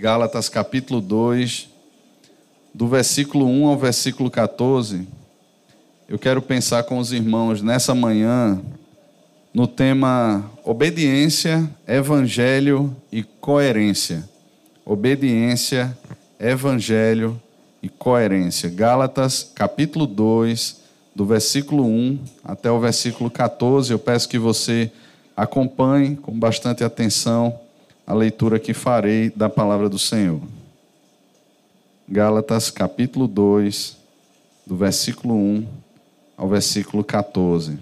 Gálatas capítulo 2, do versículo 1 ao versículo 14. Eu quero pensar com os irmãos nessa manhã no tema obediência, evangelho e coerência. Obediência, evangelho e coerência. Gálatas capítulo 2, do versículo 1 até o versículo 14. Eu peço que você acompanhe com bastante atenção a leitura que farei da palavra do Senhor. Gálatas capítulo 2, do versículo 1 ao versículo 14.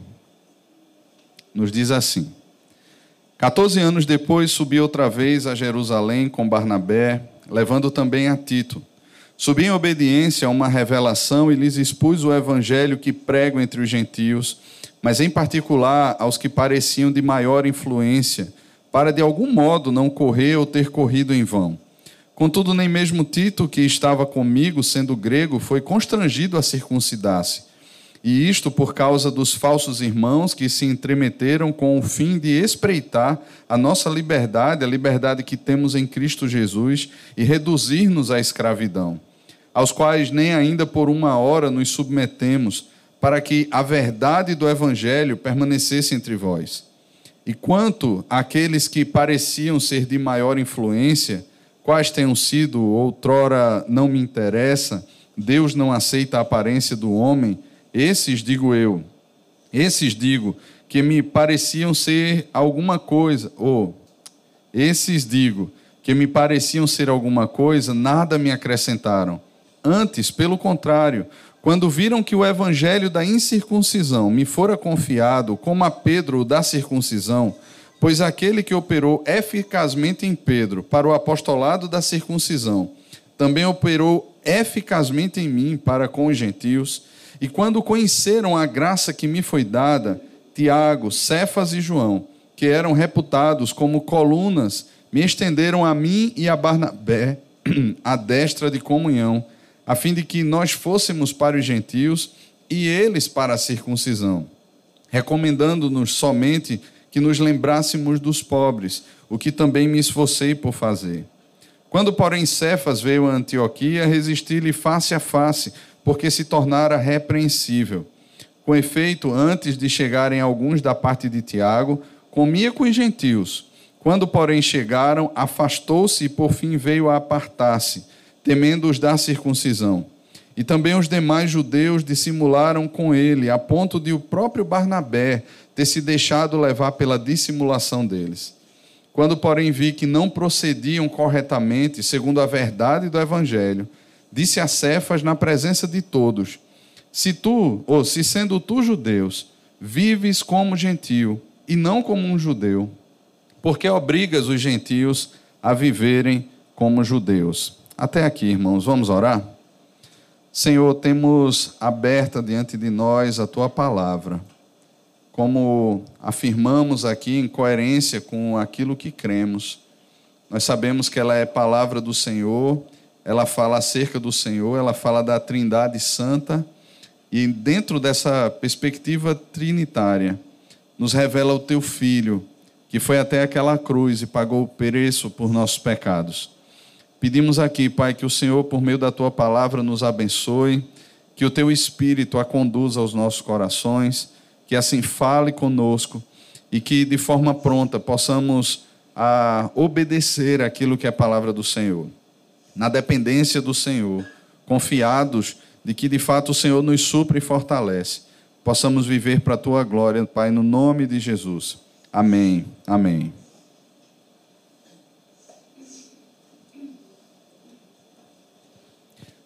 Nos diz assim: 14 anos depois subi outra vez a Jerusalém com Barnabé, levando também a Tito. Subi em obediência a uma revelação e lhes expus o evangelho que prego entre os gentios, mas em particular aos que pareciam de maior influência, para de algum modo não correr ou ter corrido em vão. Contudo, nem mesmo Tito, que estava comigo, sendo grego, foi constrangido a circuncidar-se. E isto por causa dos falsos irmãos que se entremeteram com o fim de espreitar a nossa liberdade, a liberdade que temos em Cristo Jesus, e reduzir-nos à escravidão, aos quais nem ainda por uma hora nos submetemos, para que a verdade do Evangelho permanecesse entre vós. E quanto àqueles que pareciam ser de maior influência, quais tenham sido outrora não me interessa, Deus não aceita a aparência do homem, esses digo eu, esses digo que me pareciam ser alguma coisa, ou esses digo que me pareciam ser alguma coisa, nada me acrescentaram. Antes, pelo contrário, quando viram que o evangelho da incircuncisão me fora confiado, como a Pedro da circuncisão, pois aquele que operou eficazmente em Pedro para o apostolado da circuncisão, também operou eficazmente em mim para com os gentios, e quando conheceram a graça que me foi dada, Tiago, Cefas e João, que eram reputados como colunas, me estenderam a mim e a Barnabé a destra de comunhão a fim de que nós fôssemos para os gentios e eles para a circuncisão, recomendando-nos somente que nos lembrássemos dos pobres, o que também me esforcei por fazer. Quando, porém, Cefas veio a Antioquia, resisti-lhe face a face, porque se tornara repreensível. Com efeito, antes de chegarem alguns da parte de Tiago, comia com os gentios. Quando, porém, chegaram, afastou-se e por fim veio a apartar-se temendo os da circuncisão. E também os demais judeus dissimularam com ele, a ponto de o próprio Barnabé ter se deixado levar pela dissimulação deles. Quando, porém, vi que não procediam corretamente, segundo a verdade do Evangelho, disse a Cefas na presença de todos: Se tu, ou se sendo tu judeus, vives como gentio e não como um judeu, porque obrigas os gentios a viverem como judeus. Até aqui, irmãos, vamos orar? Senhor, temos aberta diante de nós a tua palavra. Como afirmamos aqui em coerência com aquilo que cremos, nós sabemos que ela é palavra do Senhor, ela fala acerca do Senhor, ela fala da Trindade Santa, e dentro dessa perspectiva trinitária, nos revela o teu Filho, que foi até aquela cruz e pagou o preço por nossos pecados. Pedimos aqui, Pai, que o Senhor, por meio da tua palavra, nos abençoe, que o teu espírito a conduza aos nossos corações, que assim fale conosco e que de forma pronta possamos a obedecer aquilo que é a palavra do Senhor. Na dependência do Senhor, confiados de que de fato o Senhor nos supre e fortalece, possamos viver para a tua glória, Pai, no nome de Jesus. Amém. Amém.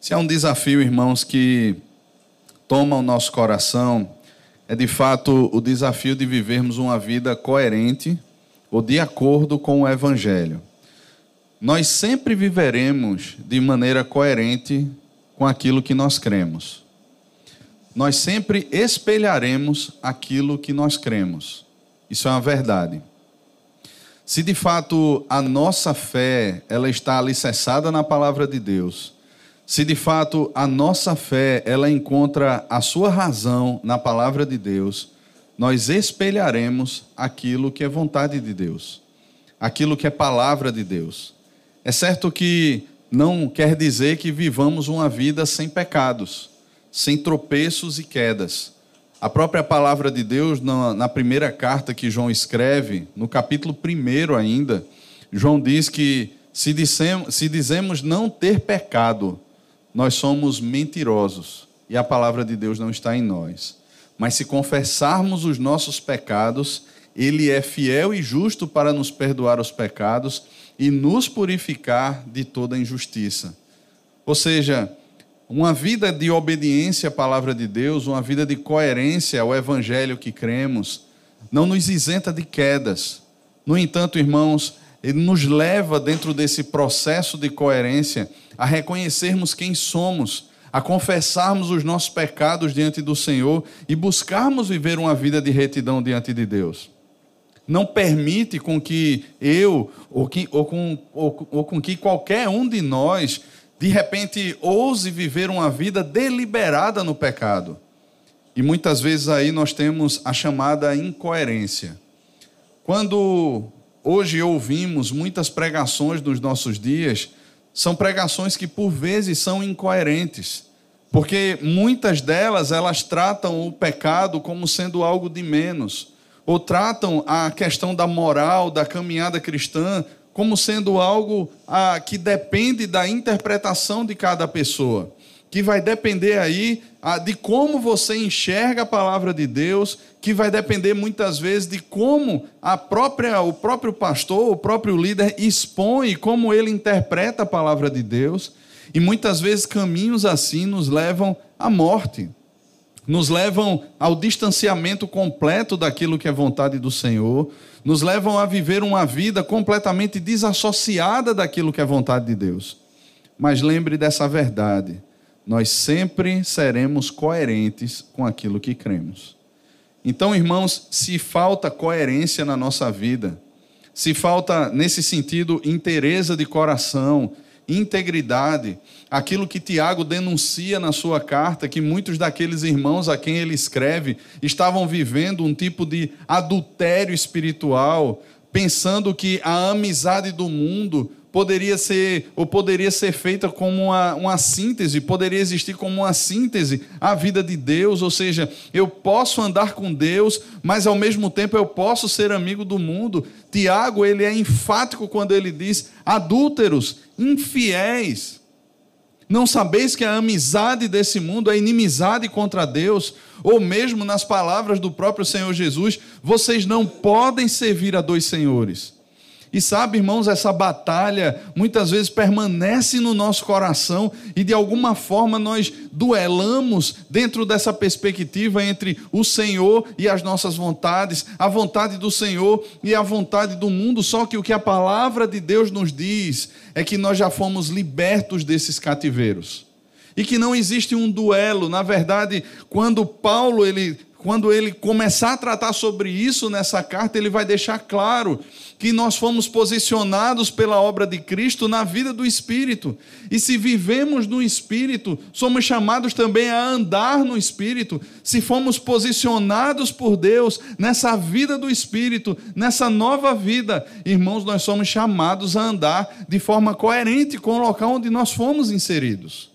Se há um desafio, irmãos, que toma o nosso coração, é de fato o desafio de vivermos uma vida coerente ou de acordo com o Evangelho. Nós sempre viveremos de maneira coerente com aquilo que nós cremos. Nós sempre espelharemos aquilo que nós cremos. Isso é uma verdade. Se de fato a nossa fé ela está alicerçada na palavra de Deus, se de fato a nossa fé ela encontra a sua razão na palavra de Deus, nós espelharemos aquilo que é vontade de Deus, aquilo que é palavra de Deus. É certo que não quer dizer que vivamos uma vida sem pecados, sem tropeços e quedas. A própria palavra de Deus, na, primeira carta que João escreve, no capítulo 1 ainda, João diz que se, dissemos, se dizemos não ter pecado, nós somos mentirosos e a palavra de Deus não está em nós. Mas se confessarmos os nossos pecados, Ele é fiel e justo para nos perdoar os pecados e nos purificar de toda injustiça. Ou seja, uma vida de obediência à palavra de Deus, uma vida de coerência ao evangelho que cremos, não nos isenta de quedas. No entanto, irmãos, ele nos leva dentro desse processo de coerência a reconhecermos quem somos, a confessarmos os nossos pecados diante do Senhor e buscarmos viver uma vida de retidão diante de Deus. Não permite com que eu ou, que, ou, com, ou, ou com que qualquer um de nós de repente ouse viver uma vida deliberada no pecado. E muitas vezes aí nós temos a chamada incoerência. Quando hoje ouvimos muitas pregações nos nossos dias, são pregações que por vezes são incoerentes, porque muitas delas elas tratam o pecado como sendo algo de menos, ou tratam a questão da moral, da caminhada cristã como sendo algo ah, que depende da interpretação de cada pessoa, que vai depender aí ah, de como você enxerga a palavra de Deus, que vai depender muitas vezes de como a própria, o próprio pastor, o próprio líder expõe, como ele interpreta a palavra de Deus, e muitas vezes caminhos assim nos levam à morte nos levam ao distanciamento completo daquilo que é vontade do Senhor, nos levam a viver uma vida completamente desassociada daquilo que é vontade de Deus. Mas lembre dessa verdade: nós sempre seremos coerentes com aquilo que cremos. Então, irmãos, se falta coerência na nossa vida, se falta, nesse sentido, interesse de coração, integridade, aquilo que Tiago denuncia na sua carta, que muitos daqueles irmãos a quem ele escreve estavam vivendo um tipo de adultério espiritual, pensando que a amizade do mundo poderia ser ou poderia ser feita como uma, uma síntese, poderia existir como uma síntese à vida de Deus, ou seja, eu posso andar com Deus, mas ao mesmo tempo eu posso ser amigo do mundo. Tiago, ele é enfático quando ele diz: adúlteros, infiéis. Não sabeis que a amizade desse mundo é inimizade contra Deus? Ou mesmo nas palavras do próprio Senhor Jesus, vocês não podem servir a dois senhores. E sabe, irmãos, essa batalha muitas vezes permanece no nosso coração e de alguma forma nós duelamos dentro dessa perspectiva entre o Senhor e as nossas vontades, a vontade do Senhor e a vontade do mundo. Só que o que a palavra de Deus nos diz é que nós já fomos libertos desses cativeiros. E que não existe um duelo, na verdade, quando Paulo ele quando ele começar a tratar sobre isso nessa carta, ele vai deixar claro que nós fomos posicionados pela obra de Cristo na vida do Espírito. E se vivemos no Espírito, somos chamados também a andar no Espírito. Se fomos posicionados por Deus nessa vida do Espírito, nessa nova vida, irmãos, nós somos chamados a andar de forma coerente com o local onde nós fomos inseridos.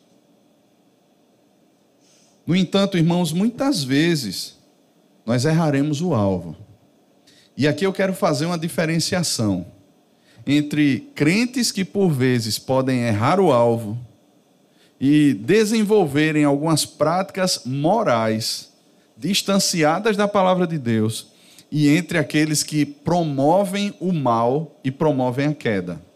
No entanto, irmãos, muitas vezes nós erraremos o alvo. E aqui eu quero fazer uma diferenciação entre crentes que por vezes podem errar o alvo e desenvolverem algumas práticas morais distanciadas da palavra de Deus e entre aqueles que promovem o mal e promovem a queda.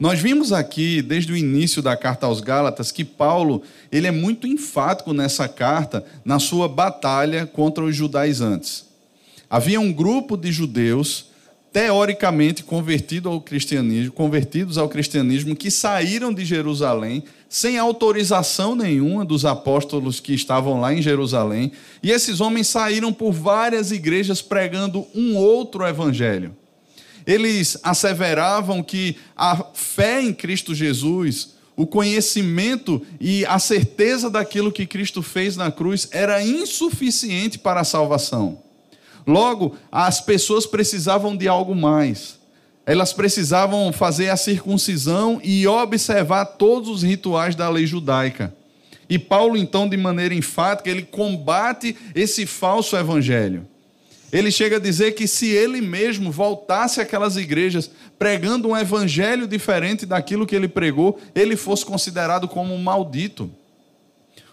Nós vimos aqui, desde o início da carta aos Gálatas, que Paulo ele é muito enfático nessa carta, na sua batalha contra os judaizantes. Havia um grupo de judeus, teoricamente convertido ao cristianismo, convertidos ao cristianismo, que saíram de Jerusalém sem autorização nenhuma dos apóstolos que estavam lá em Jerusalém, e esses homens saíram por várias igrejas pregando um outro evangelho. Eles asseveravam que a fé em Cristo Jesus, o conhecimento e a certeza daquilo que Cristo fez na cruz era insuficiente para a salvação. Logo, as pessoas precisavam de algo mais. elas precisavam fazer a circuncisão e observar todos os rituais da lei judaica. E Paulo, então, de maneira enfática, ele combate esse falso evangelho. Ele chega a dizer que se ele mesmo voltasse àquelas igrejas pregando um evangelho diferente daquilo que ele pregou, ele fosse considerado como um maldito.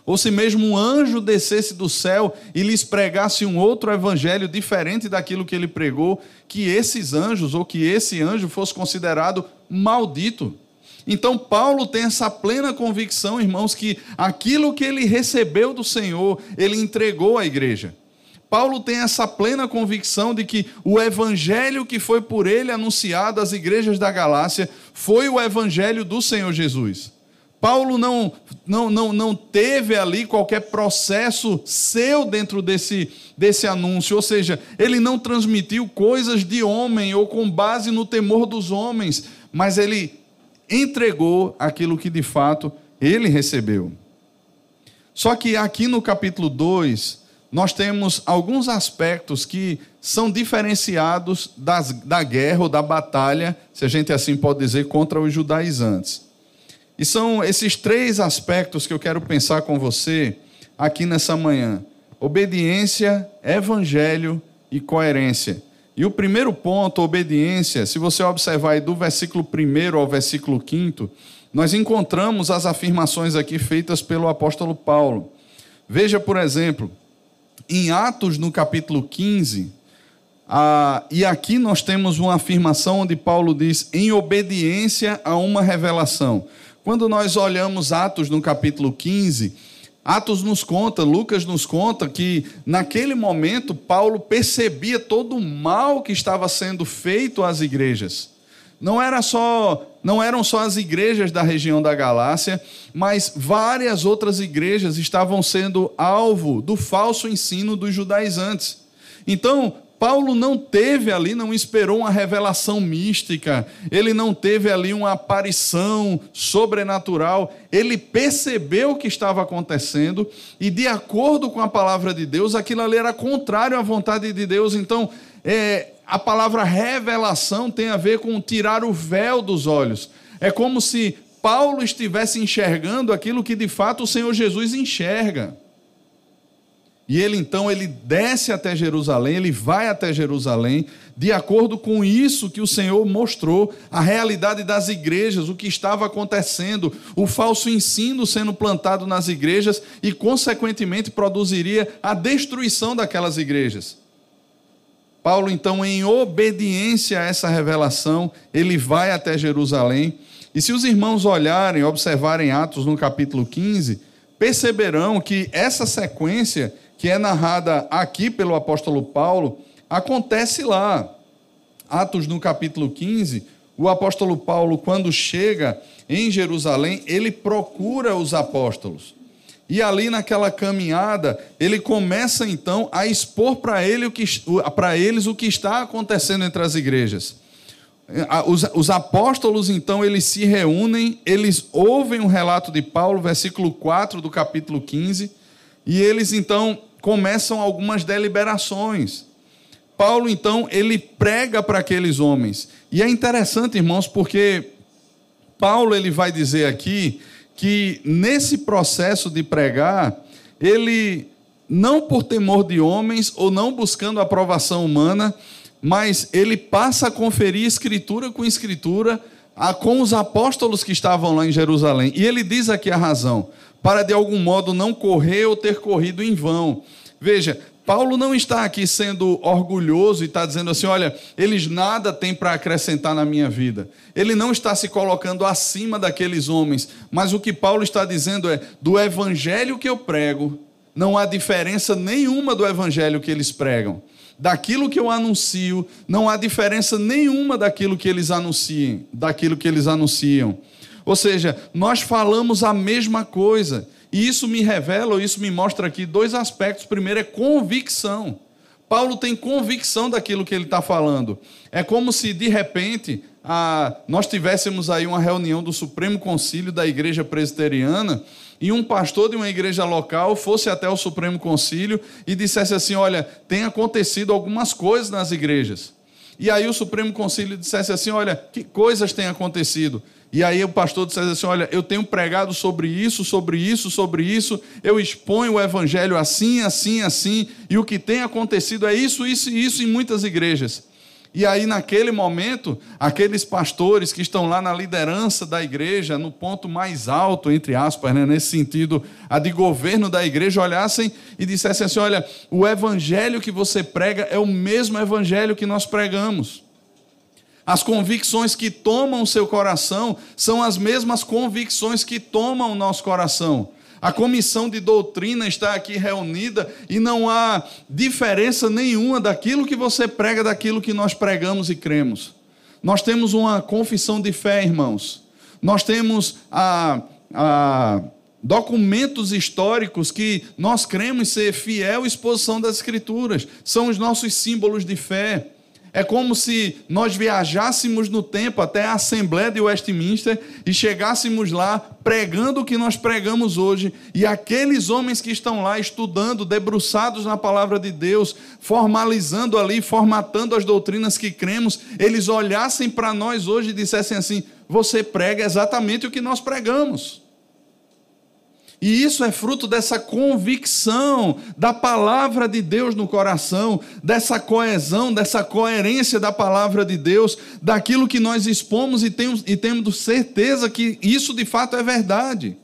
Ou se mesmo um anjo descesse do céu e lhes pregasse um outro evangelho diferente daquilo que ele pregou, que esses anjos ou que esse anjo fosse considerado maldito. Então, Paulo tem essa plena convicção, irmãos, que aquilo que ele recebeu do Senhor, ele entregou à igreja. Paulo tem essa plena convicção de que o evangelho que foi por ele anunciado às igrejas da Galácia foi o evangelho do Senhor Jesus. Paulo não, não, não, não teve ali qualquer processo seu dentro desse, desse anúncio, ou seja, ele não transmitiu coisas de homem ou com base no temor dos homens, mas ele entregou aquilo que de fato ele recebeu. Só que aqui no capítulo 2, nós temos alguns aspectos que são diferenciados das, da guerra ou da batalha, se a gente assim pode dizer, contra os judaizantes. E são esses três aspectos que eu quero pensar com você aqui nessa manhã: obediência, evangelho e coerência. E o primeiro ponto, obediência, se você observar aí do versículo 1 ao versículo 5, nós encontramos as afirmações aqui feitas pelo apóstolo Paulo. Veja, por exemplo, em Atos, no capítulo 15, ah, e aqui nós temos uma afirmação onde Paulo diz: em obediência a uma revelação. Quando nós olhamos Atos no capítulo 15, Atos nos conta, Lucas nos conta que naquele momento Paulo percebia todo o mal que estava sendo feito às igrejas. Não era só, não eram só as igrejas da região da Galácia, mas várias outras igrejas estavam sendo alvo do falso ensino dos judaizantes. Então, Paulo não teve ali, não esperou uma revelação mística, ele não teve ali uma aparição sobrenatural, ele percebeu o que estava acontecendo e, de acordo com a palavra de Deus, aquilo ali era contrário à vontade de Deus. Então, é, a palavra revelação tem a ver com tirar o véu dos olhos. É como se Paulo estivesse enxergando aquilo que de fato o Senhor Jesus enxerga. E ele então ele desce até Jerusalém, ele vai até Jerusalém, de acordo com isso que o Senhor mostrou, a realidade das igrejas, o que estava acontecendo, o falso ensino sendo plantado nas igrejas e consequentemente produziria a destruição daquelas igrejas. Paulo então, em obediência a essa revelação, ele vai até Jerusalém. E se os irmãos olharem, observarem Atos no capítulo 15, perceberão que essa sequência que é narrada aqui pelo apóstolo Paulo, acontece lá. Atos no capítulo 15, o apóstolo Paulo, quando chega em Jerusalém, ele procura os apóstolos. E ali naquela caminhada, ele começa então a expor para ele eles o que está acontecendo entre as igrejas. Os, os, apóstolos então eles se reúnem, eles ouvem o relato de Paulo, versículo 4 do capítulo 15, e eles então começam algumas deliberações. Paulo, então, ele prega para aqueles homens. E é interessante, irmãos, porque Paulo ele vai dizer aqui que nesse processo de pregar, ele não por temor de homens ou não buscando aprovação humana, mas ele passa a conferir escritura com escritura a, com os apóstolos que estavam lá em Jerusalém. E ele diz aqui a razão: para de algum modo não correr ou ter corrido em vão. Veja, Paulo não está aqui sendo orgulhoso e está dizendo assim: olha, eles nada têm para acrescentar na minha vida. Ele não está se colocando acima daqueles homens, mas o que Paulo está dizendo é: do evangelho que eu prego, não há diferença nenhuma do evangelho que eles pregam. Daquilo que eu anuncio, não há diferença nenhuma daquilo que eles anunciem, daquilo que eles anunciam. Ou seja, nós falamos a mesma coisa. E isso me revela, ou isso me mostra aqui dois aspectos. Primeiro é convicção. Paulo tem convicção daquilo que ele está falando. É como se, de repente, a, nós tivéssemos aí uma reunião do Supremo Concílio da Igreja Presbiteriana e um pastor de uma igreja local fosse até o Supremo Concílio e dissesse assim: Olha, tem acontecido algumas coisas nas igrejas. e aí o Supremo Conselho dissesse assim: olha, que coisas têm acontecido. E aí o pastor dissesse assim: olha, eu tenho pregado sobre isso, sobre isso, sobre isso, eu exponho o evangelho assim, assim, assim, e o que tem acontecido é isso, isso e isso em muitas igrejas. E aí, naquele momento, aqueles pastores que estão lá na liderança da igreja, no ponto mais alto, entre aspas, né, nesse sentido, a de governo da igreja, olhassem e dissessem assim: olha, o evangelho que você prega é o mesmo evangelho que nós pregamos. As convicções que tomam o seu coração são as mesmas convicções que tomam o nosso coração. A comissão de doutrina está aqui reunida e não há diferença nenhuma daquilo que você prega daquilo que nós pregamos e cremos. Nós temos uma confissão de fé, irmãos. Nós temos a, a documentos históricos que nós cremos ser fiel exposição das Escrituras. São os nossos símbolos de fé. É como se nós viajássemos no tempo até a Assembleia de Westminster e chegássemos lá pregando o que nós pregamos hoje, e aqueles homens que estão lá estudando, debruçados na palavra de Deus, formalizando ali, formatando as doutrinas que cremos, eles olhassem para nós hoje e dissessem assim: Você prega exatamente o que nós pregamos. E isso é fruto dessa convicção da palavra de Deus no coração, dessa coesão, dessa coerência da palavra de Deus, daquilo que nós expomos e temos, e temos certeza que isso de fato é verdade.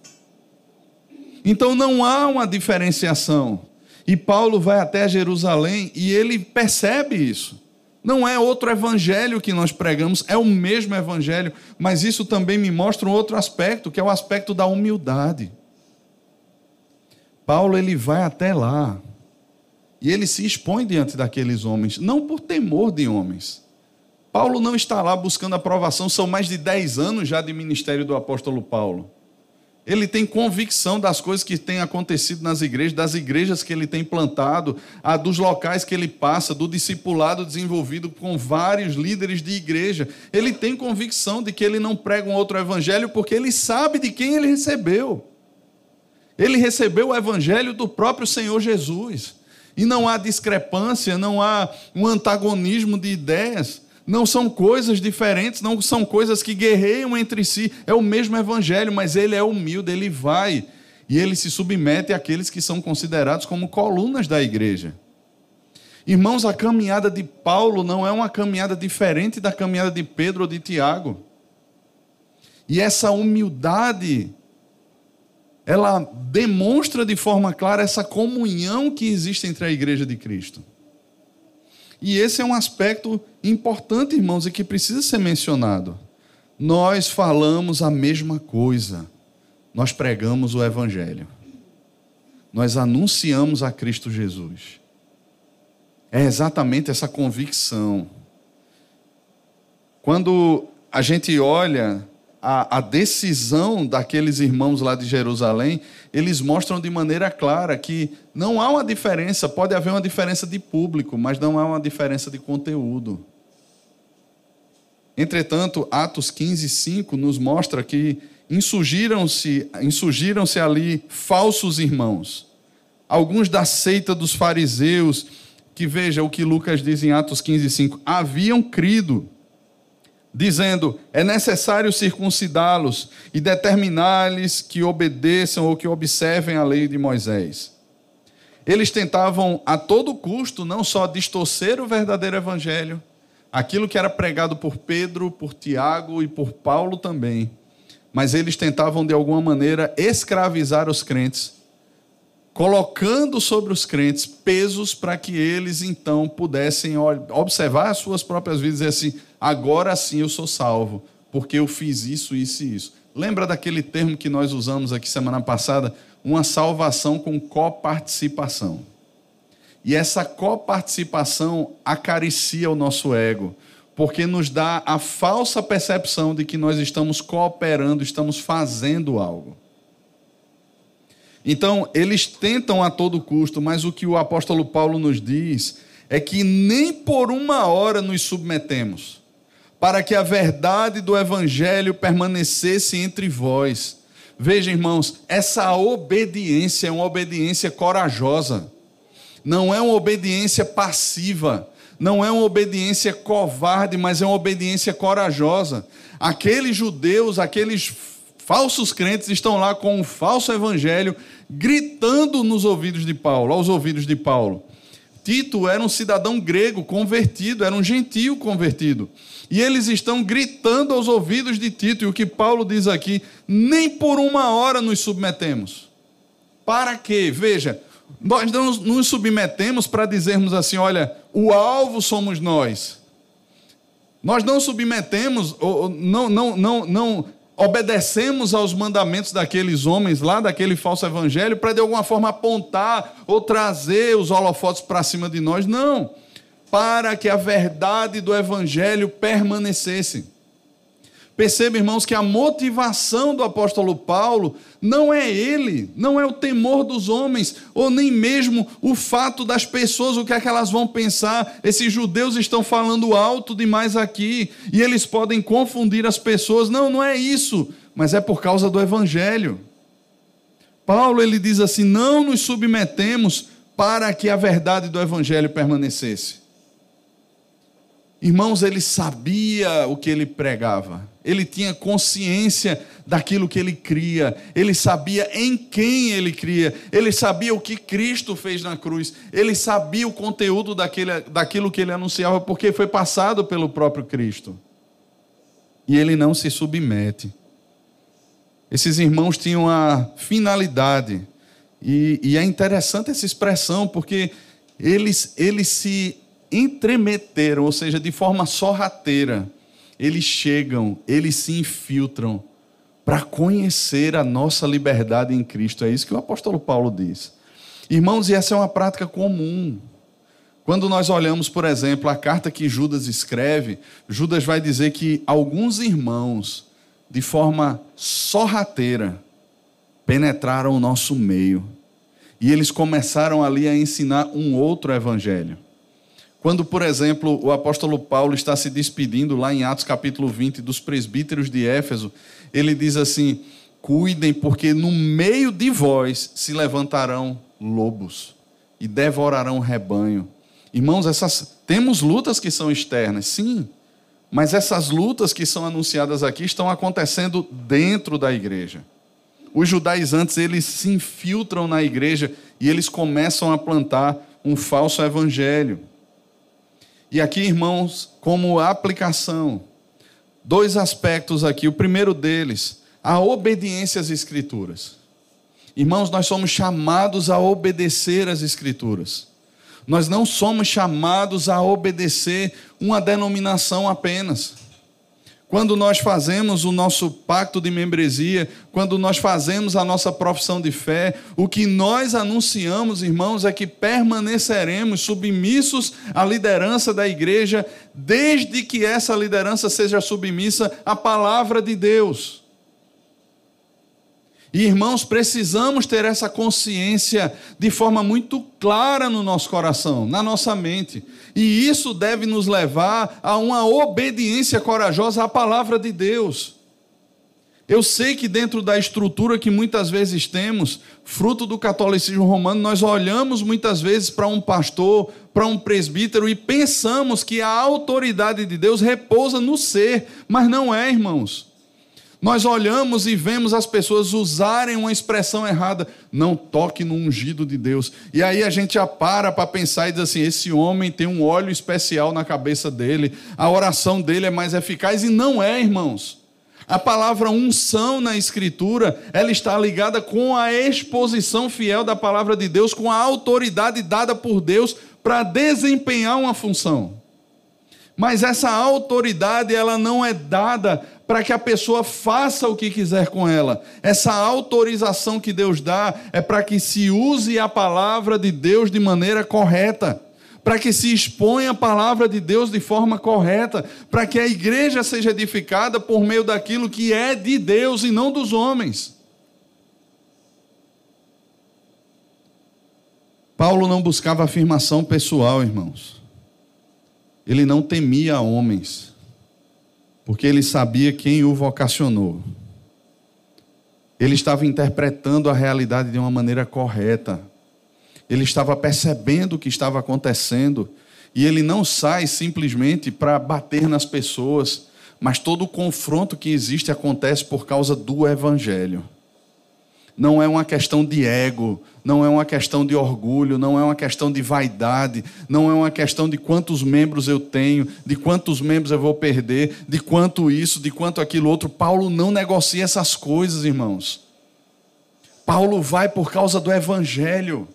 Então não há uma diferenciação. E Paulo vai até Jerusalém e ele percebe isso. Não é outro evangelho que nós pregamos, é o mesmo evangelho, mas isso também me mostra um outro aspecto, que é o aspecto da humildade. Paulo ele vai até lá e ele se expõe diante daqueles homens, não por temor de homens. Paulo não está lá buscando aprovação, são mais de 10 anos já de ministério do apóstolo Paulo. Ele tem convicção das coisas que têm acontecido nas igrejas, das igrejas que ele tem plantado, dos locais que ele passa, do discipulado desenvolvido com vários líderes de igreja. Ele tem convicção de que ele não prega um outro evangelho porque ele sabe de quem ele recebeu. Ele recebeu o evangelho do próprio Senhor Jesus. E não há discrepância, não há um antagonismo de ideias. Não são coisas diferentes, não são coisas que guerreiam entre si. É o mesmo evangelho, mas ele é humilde, ele vai e ele se submete àqueles que são considerados como colunas da igreja. Irmãos, a caminhada de Paulo não é uma caminhada diferente da caminhada de Pedro ou de Tiago. E essa humildade ela demonstra de forma clara essa comunhão que existe entre a igreja de Cristo. E esse é um aspecto importante, irmãos, e que precisa ser mencionado. Nós falamos a mesma coisa. Nós pregamos o evangelho. Nós anunciamos a Cristo Jesus. É exatamente essa convicção. Quando a gente olha a, a, decisão daqueles irmãos lá de Jerusalém, eles mostram de maneira clara que não há uma diferença, pode haver uma diferença de público, mas não há uma diferença de conteúdo. Entretanto, Atos 15, 5 nos mostra que insurgiram-se insurgiram ali falsos irmãos, alguns da seita dos fariseus, que veja o que Lucas diz em Atos 15, 5, haviam crido dizendo: é necessário circuncidá-los e determinar-lhes que obedeçam ou que observem a lei de Moisés. Eles tentavam a todo custo não só distorcer o verdadeiro evangelho, aquilo que era pregado por Pedro, por Tiago e por Paulo também, mas eles tentavam de alguma maneira escravizar os crentes colocando sobre os crentes pesos para que eles então pudessem observar as suas próprias vidas e dizer assim: agora sim eu sou salvo, porque eu fiz isso, isso e isso. Lembra daquele termo que nós usamos aqui semana passada? Uma salvação com coparticipação. E essa coparticipação acaricia o nosso ego, porque nos dá a falsa percepção de que nós estamos cooperando, estamos fazendo algo. Então, eles tentam a todo custo, mas o que o apóstolo Paulo nos diz é que nem por uma hora nos submetemos, para que a verdade do evangelho permanecesse entre vós. Veja, irmãos, essa obediência é uma obediência corajosa, não é uma obediência passiva não é uma obediência covarde, mas é uma obediência corajosa. Aqueles judeus, aqueles falsos crentes estão lá com um falso evangelho gritando nos ouvidos de Paulo, aos ouvidos de Paulo. Tito era um cidadão grego convertido, era um gentio convertido. E eles estão gritando aos ouvidos de Tito, e o que Paulo diz aqui, nem por uma hora nos submetemos. Para quê? Veja, nós não nos submetemos para dizermos assim: olha, o alvo somos nós. Nós não submetemos, não, não, não, não obedecemos aos mandamentos daqueles homens lá, daquele falso evangelho, para de alguma forma apontar ou trazer os holofotes para cima de nós. Não. Para que a verdade do evangelho permanecesse. Perceba, irmãos, que a motivação do apóstolo Paulo não é ele, não é o temor dos homens, ou nem mesmo o fato das pessoas, o que é que elas vão pensar. Esses judeus estão falando alto demais aqui e eles podem confundir as pessoas. Não, não é isso, mas é por causa do evangelho. Paulo ele diz assim: "Não nos submetemos para que a verdade do evangelho permanecesse". Irmãos, ele sabia o que ele pregava, ele tinha consciência daquilo que ele cria, ele sabia em quem ele cria, ele sabia o que Cristo fez na cruz, ele sabia o conteúdo daquele, daquilo que ele anunciava, porque foi passado pelo próprio Cristo. E ele não se submete. Esses irmãos tinham a finalidade, e, e é interessante essa expressão, porque eles, eles se entremeteram, ou seja, de forma sorrateira, eles chegam, eles se infiltram para conhecer a nossa liberdade em Cristo. É isso que o apóstolo Paulo diz. Irmãos, e essa é uma prática comum. Quando nós olhamos, por exemplo, a carta que Judas escreve, Judas vai dizer que alguns irmãos, de forma sorrateira, penetraram o nosso meio. E eles começaram ali a ensinar um outro evangelho. Quando, por exemplo, o apóstolo Paulo está se despedindo lá em Atos capítulo 20 dos presbíteros de Éfeso, ele diz assim: Cuidem, porque no meio de vós se levantarão lobos e devorarão rebanho. Irmãos, essas temos lutas que são externas, sim, mas essas lutas que são anunciadas aqui estão acontecendo dentro da igreja. Os judaizantes, eles se infiltram na igreja e eles começam a plantar um falso evangelho. E aqui, irmãos, como aplicação, dois aspectos aqui. O primeiro deles, a obediência às Escrituras. Irmãos, nós somos chamados a obedecer às Escrituras. Nós não somos chamados a obedecer uma denominação apenas. Quando nós fazemos o nosso pacto de membresia, quando nós fazemos a nossa profissão de fé, o que nós anunciamos, irmãos, é que permaneceremos submissos à liderança da igreja, desde que essa liderança seja submissa à palavra de Deus. E irmãos, precisamos ter essa consciência de forma muito clara no nosso coração, na nossa mente. E isso deve nos levar a uma obediência corajosa à palavra de Deus. Eu sei que dentro da estrutura que muitas vezes temos, fruto do catolicismo romano, nós olhamos muitas vezes para um pastor, para um presbítero e pensamos que a autoridade de Deus repousa no ser, mas não é, irmãos. Nós olhamos e vemos as pessoas usarem uma expressão errada, não toque no ungido de Deus. E aí a gente já para para pensar e diz assim: esse homem tem um óleo especial na cabeça dele, a oração dele é mais eficaz. E não é, irmãos. A palavra unção na Escritura, ela está ligada com a exposição fiel da palavra de Deus, com a autoridade dada por Deus para desempenhar uma função. Mas essa autoridade, ela não é dada para que a pessoa faça o que quiser com ela. Essa autorização que Deus dá é para que se use a palavra de Deus de maneira correta, para que se exponha a palavra de Deus de forma correta, para que a igreja seja edificada por meio daquilo que é de Deus e não dos homens. Paulo não buscava afirmação pessoal, irmãos. Ele não temia homens porque ele sabia quem o vocacionou. Ele estava interpretando a realidade de uma maneira correta. Ele estava percebendo o que estava acontecendo. E ele não sai simplesmente para bater nas pessoas, mas todo o confronto que existe acontece por causa do evangelho. Não é uma questão de ego, não é uma questão de orgulho, não é uma questão de vaidade, não é uma questão de quantos membros eu tenho, de quantos membros eu vou perder, de quanto isso, de quanto aquilo outro. Paulo não negocia essas coisas, irmãos. Paulo vai por causa do evangelho.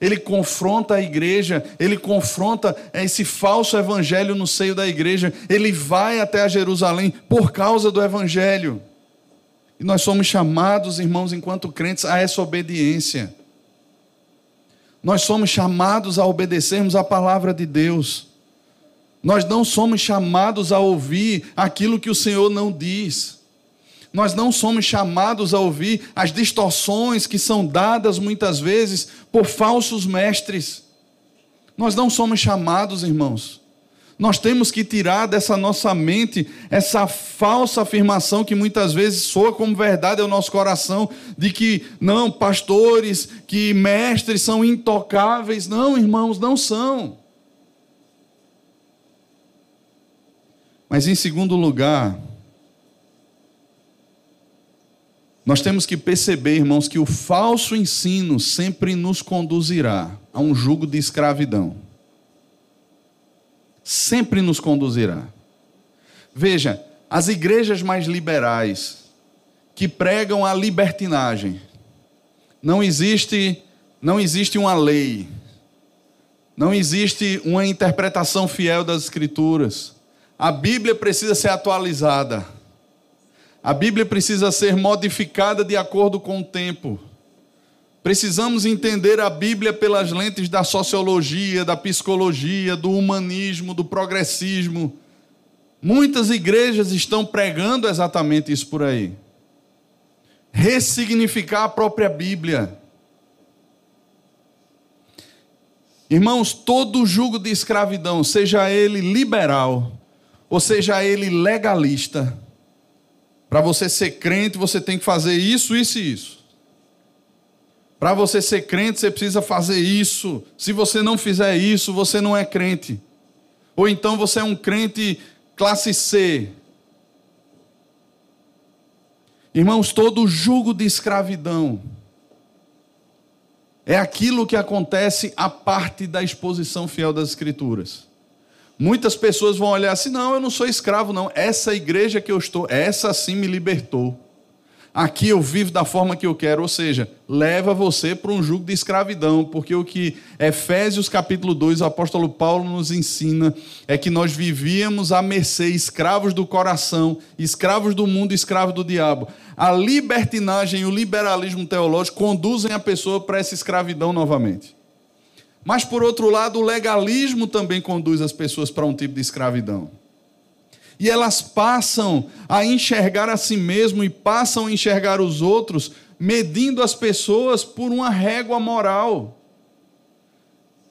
Ele confronta a igreja, ele confronta esse falso evangelho no seio da igreja. Ele vai até Jerusalém por causa do evangelho. E nós somos chamados, irmãos, enquanto crentes, a essa obediência. Nós somos chamados a obedecermos a palavra de Deus. Nós não somos chamados a ouvir aquilo que o Senhor não diz. Nós não somos chamados a ouvir as distorções que são dadas muitas vezes por falsos mestres. Nós não somos chamados, irmãos. Nós temos que tirar dessa nossa mente essa falsa afirmação que muitas vezes soa como verdade ao nosso coração, de que não, pastores, que mestres são intocáveis. Não, irmãos, não são. Mas em segundo lugar, nós temos que perceber, irmãos, que o falso ensino sempre nos conduzirá a um jugo de escravidão sempre nos conduzirá. Veja, as igrejas mais liberais que pregam a libertinagem, não existe, não existe uma lei, não existe uma interpretação fiel das escrituras. A Bíblia precisa ser atualizada. A Bíblia precisa ser modificada de acordo com o tempo. Precisamos entender a Bíblia pelas lentes da sociologia, da psicologia, do humanismo, do progressismo. Muitas igrejas estão pregando exatamente isso por aí. Ressignificar a própria Bíblia. Irmãos, todo jugo de escravidão, seja ele liberal, ou seja ele legalista, para você ser crente, você tem que fazer isso, isso e isso. Para você ser crente, você precisa fazer isso. Se você não fizer isso, você não é crente. Ou então você é um crente classe C. Irmãos, todo jugo de escravidão é aquilo que acontece a parte da exposição fiel das Escrituras. Muitas pessoas vão olhar assim: não, eu não sou escravo, não. Essa igreja que eu estou, essa sim me libertou. Aqui eu vivo da forma que eu quero, ou seja, leva você para um jugo de escravidão, porque o que Efésios capítulo 2, o apóstolo Paulo nos ensina é que nós vivíamos à mercê, escravos do coração, escravos do mundo, escravos do diabo. A libertinagem e o liberalismo teológico conduzem a pessoa para essa escravidão novamente. Mas por outro lado, o legalismo também conduz as pessoas para um tipo de escravidão e elas passam a enxergar a si mesmo e passam a enxergar os outros, medindo as pessoas por uma régua moral.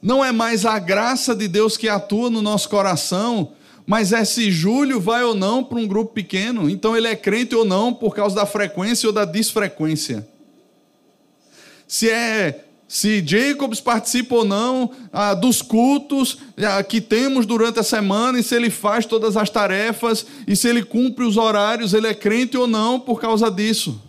Não é mais a graça de Deus que atua no nosso coração, mas é se Júlio vai ou não para um grupo pequeno, então ele é crente ou não por causa da frequência ou da desfrequência. Se é se Jacobs participa ou não ah, dos cultos ah, que temos durante a semana, e se ele faz todas as tarefas, e se ele cumpre os horários, ele é crente ou não por causa disso.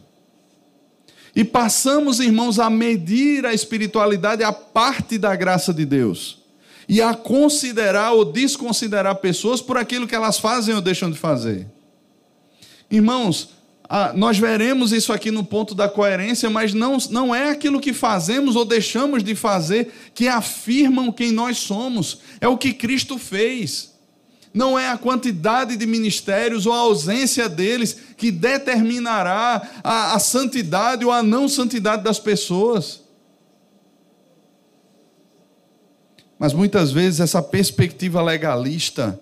E passamos, irmãos, a medir a espiritualidade a parte da graça de Deus, e a considerar ou desconsiderar pessoas por aquilo que elas fazem ou deixam de fazer. Irmãos, ah, nós veremos isso aqui no ponto da coerência, mas não, não é aquilo que fazemos ou deixamos de fazer que afirmam quem nós somos, é o que Cristo fez. Não é a quantidade de ministérios ou a ausência deles que determinará a, a santidade ou a não santidade das pessoas. Mas muitas vezes essa perspectiva legalista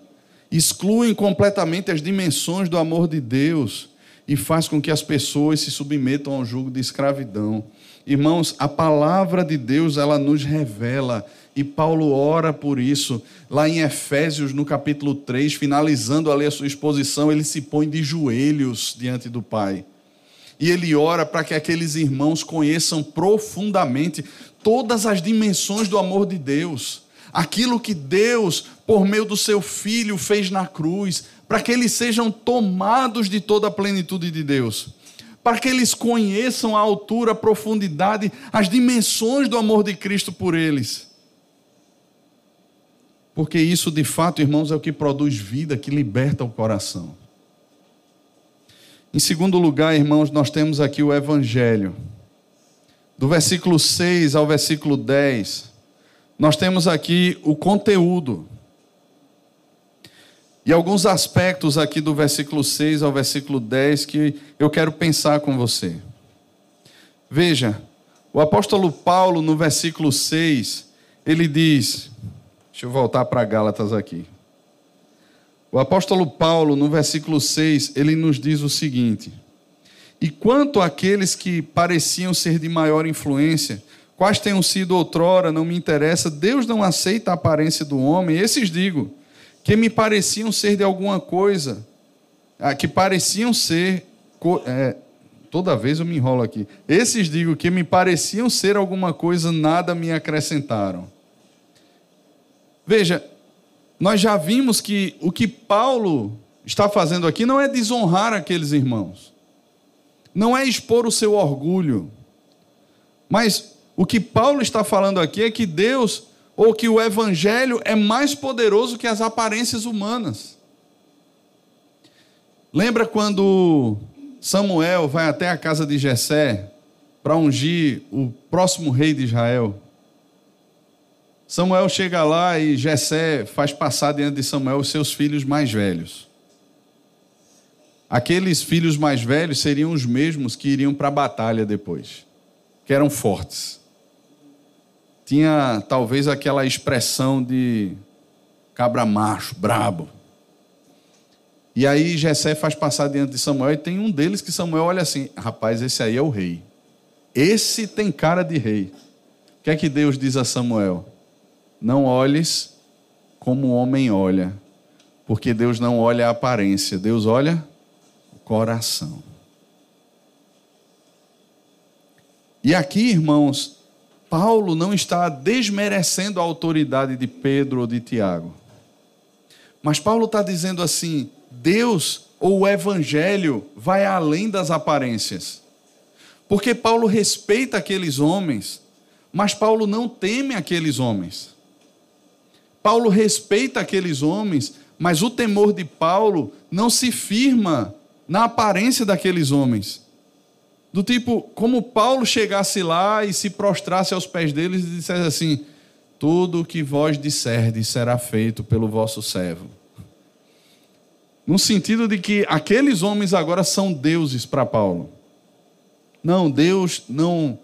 exclui completamente as dimensões do amor de Deus e faz com que as pessoas se submetam ao jugo de escravidão. Irmãos, a palavra de Deus, ela nos revela, e Paulo ora por isso. Lá em Efésios, no capítulo 3, finalizando ali a sua exposição, ele se põe de joelhos diante do Pai. E ele ora para que aqueles irmãos conheçam profundamente todas as dimensões do amor de Deus aquilo que Deus, por meio do seu Filho, fez na cruz, para que eles sejam tomados de toda a plenitude de Deus, para que eles conheçam a altura, a profundidade, as dimensões do amor de Cristo por eles. Porque isso, de fato, irmãos, é o que produz vida, que liberta o coração. Em segundo lugar, irmãos, nós temos aqui o Evangelho. Do versículo 6 ao versículo 10, nós temos aqui o conteúdo. E alguns aspectos aqui do versículo 6 ao versículo 10 que eu quero pensar com você. Veja, o apóstolo Paulo, no versículo 6, ele diz: Deixa eu voltar para Gálatas aqui. O apóstolo Paulo, no versículo 6, ele nos diz o seguinte: E quanto àqueles que pareciam ser de maior influência, quais tenham sido outrora, não me interessa, Deus não aceita a aparência do homem, esses digo, que me pareciam ser de alguma coisa, ah, que pareciam ser. É, toda vez eu me enrolo aqui. Esses digo que me pareciam ser alguma coisa, nada me acrescentaram. Veja, nós já vimos que o que Paulo está fazendo aqui não é desonrar aqueles irmãos, não é expor o seu orgulho, mas o que Paulo está falando aqui é que Deus, ou que o Evangelho é mais poderoso que as aparências humanas. Lembra quando Samuel vai até a casa de Jessé para ungir o próximo rei de Israel? Samuel chega lá e Jessé faz passar diante de Samuel os seus filhos mais velhos. Aqueles filhos mais velhos seriam os mesmos que iriam para a batalha depois, que eram fortes. Tinha talvez aquela expressão de cabra macho, brabo. E aí Jessé faz passar diante de Samuel e tem um deles que Samuel olha assim: rapaz, esse aí é o rei. Esse tem cara de rei. O que é que Deus diz a Samuel? Não olhes como o homem olha, porque Deus não olha a aparência, Deus olha o coração. E aqui, irmãos, Paulo não está desmerecendo a autoridade de Pedro ou de Tiago. Mas Paulo está dizendo assim: Deus ou o Evangelho vai além das aparências. Porque Paulo respeita aqueles homens, mas Paulo não teme aqueles homens. Paulo respeita aqueles homens, mas o temor de Paulo não se firma na aparência daqueles homens. Do tipo, como Paulo chegasse lá e se prostrasse aos pés deles e dissesse assim: Tudo o que vós disserdes será feito pelo vosso servo. No sentido de que aqueles homens agora são deuses para Paulo. Não, Deus não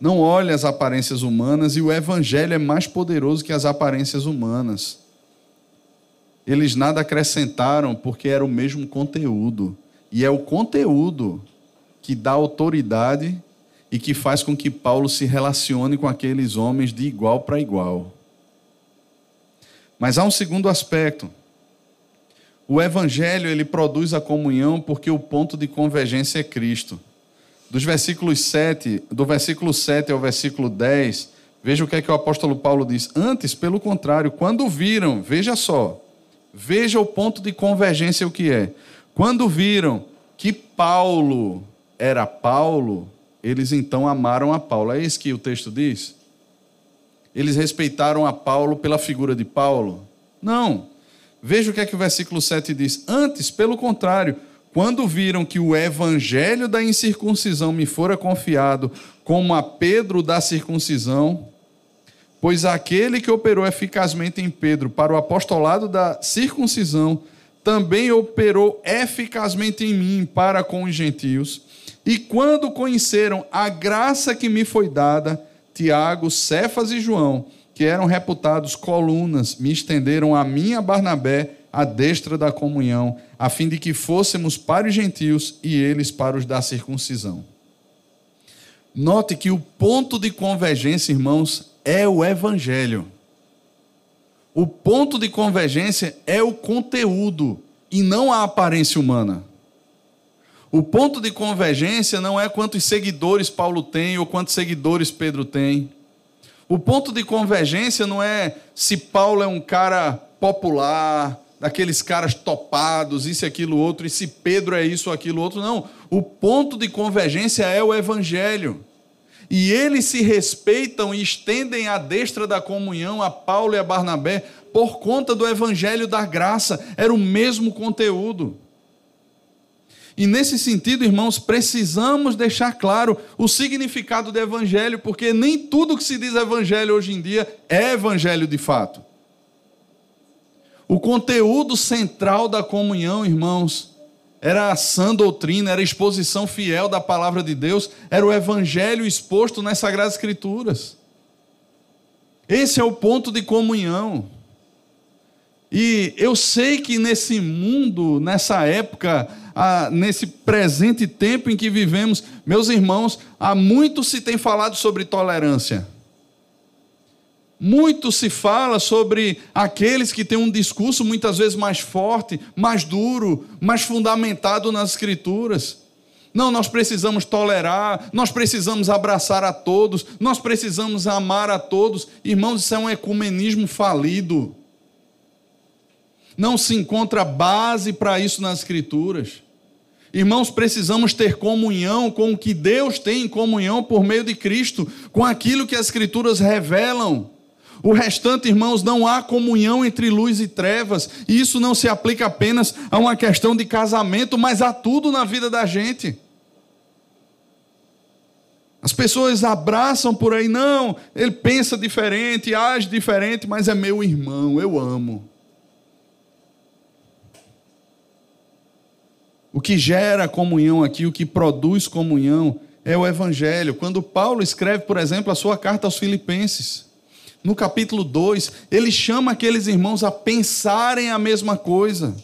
não olha as aparências humanas e o evangelho é mais poderoso que as aparências humanas. Eles nada acrescentaram porque era o mesmo conteúdo. E é o conteúdo que dá autoridade e que faz com que Paulo se relacione com aqueles homens de igual para igual. Mas há um segundo aspecto. O evangelho ele produz a comunhão porque o ponto de convergência é Cristo dos versículos 7, do versículo 7 ao versículo 10, veja o que é que o apóstolo Paulo diz. Antes, pelo contrário, quando viram, veja só, veja o ponto de convergência o que é. Quando viram que Paulo era Paulo, eles então amaram a Paulo. É isso que o texto diz? Eles respeitaram a Paulo pela figura de Paulo? Não. Veja o que é que o versículo 7 diz. Antes, pelo contrário, quando viram que o evangelho da incircuncisão me fora confiado, como a Pedro da circuncisão, pois aquele que operou eficazmente em Pedro para o apostolado da circuncisão, também operou eficazmente em mim para com os gentios. E quando conheceram a graça que me foi dada, Tiago, Cefas e João, que eram reputados colunas, me estenderam a mim a Barnabé à destra da comunhão, a fim de que fôssemos para os gentios e eles para os da circuncisão. Note que o ponto de convergência, irmãos, é o evangelho. O ponto de convergência é o conteúdo e não a aparência humana. O ponto de convergência não é quantos seguidores Paulo tem ou quantos seguidores Pedro tem. O ponto de convergência não é se Paulo é um cara popular, daqueles caras topados, isso, aquilo, outro, e se Pedro é isso, aquilo, outro. Não. O ponto de convergência é o Evangelho. E eles se respeitam e estendem a destra da comunhão a Paulo e a Barnabé por conta do Evangelho da graça. Era o mesmo conteúdo. E nesse sentido, irmãos, precisamos deixar claro o significado do Evangelho, porque nem tudo que se diz Evangelho hoje em dia é Evangelho de fato. O conteúdo central da comunhão, irmãos, era a sã doutrina, era a exposição fiel da palavra de Deus, era o evangelho exposto nas Sagradas Escrituras. Esse é o ponto de comunhão. E eu sei que nesse mundo, nessa época, nesse presente tempo em que vivemos, meus irmãos, há muito se tem falado sobre tolerância. Muito se fala sobre aqueles que têm um discurso muitas vezes mais forte, mais duro, mais fundamentado nas Escrituras. Não, nós precisamos tolerar, nós precisamos abraçar a todos, nós precisamos amar a todos. Irmãos, isso é um ecumenismo falido. Não se encontra base para isso nas Escrituras. Irmãos, precisamos ter comunhão com o que Deus tem em comunhão por meio de Cristo, com aquilo que as Escrituras revelam. O restante, irmãos, não há comunhão entre luz e trevas, e isso não se aplica apenas a uma questão de casamento, mas a tudo na vida da gente. As pessoas abraçam por aí, não, ele pensa diferente, age diferente, mas é meu irmão, eu amo. O que gera comunhão aqui, o que produz comunhão, é o Evangelho. Quando Paulo escreve, por exemplo, a sua carta aos Filipenses, no capítulo 2, ele chama aqueles irmãos a pensarem a mesma coisa,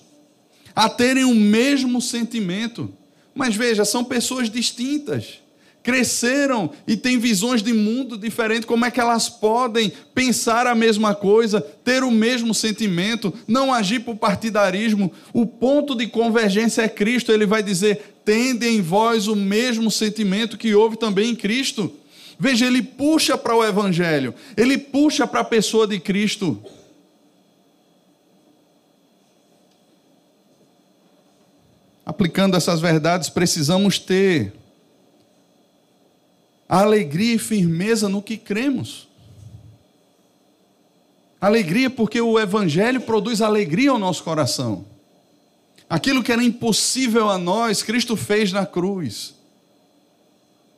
a terem o mesmo sentimento. Mas veja, são pessoas distintas, cresceram e têm visões de mundo diferentes. Como é que elas podem pensar a mesma coisa, ter o mesmo sentimento, não agir por partidarismo? O ponto de convergência é Cristo. Ele vai dizer: tende em vós o mesmo sentimento que houve também em Cristo. Veja, ele puxa para o Evangelho, ele puxa para a pessoa de Cristo. Aplicando essas verdades, precisamos ter alegria e firmeza no que cremos. Alegria, porque o Evangelho produz alegria ao nosso coração. Aquilo que era impossível a nós, Cristo fez na cruz.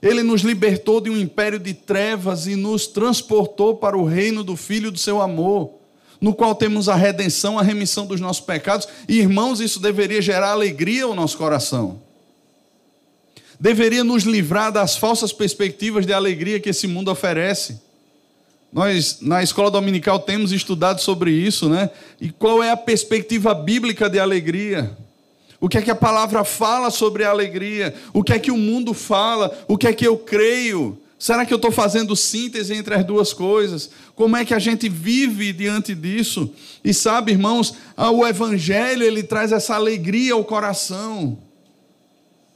Ele nos libertou de um império de trevas e nos transportou para o reino do Filho do seu amor, no qual temos a redenção, a remissão dos nossos pecados. E, irmãos, isso deveria gerar alegria ao nosso coração. Deveria nos livrar das falsas perspectivas de alegria que esse mundo oferece. Nós, na escola dominical, temos estudado sobre isso, né? E qual é a perspectiva bíblica de alegria? O que é que a palavra fala sobre a alegria? O que é que o mundo fala? O que é que eu creio? Será que eu estou fazendo síntese entre as duas coisas? Como é que a gente vive diante disso? E sabe, irmãos, o Evangelho ele traz essa alegria ao coração.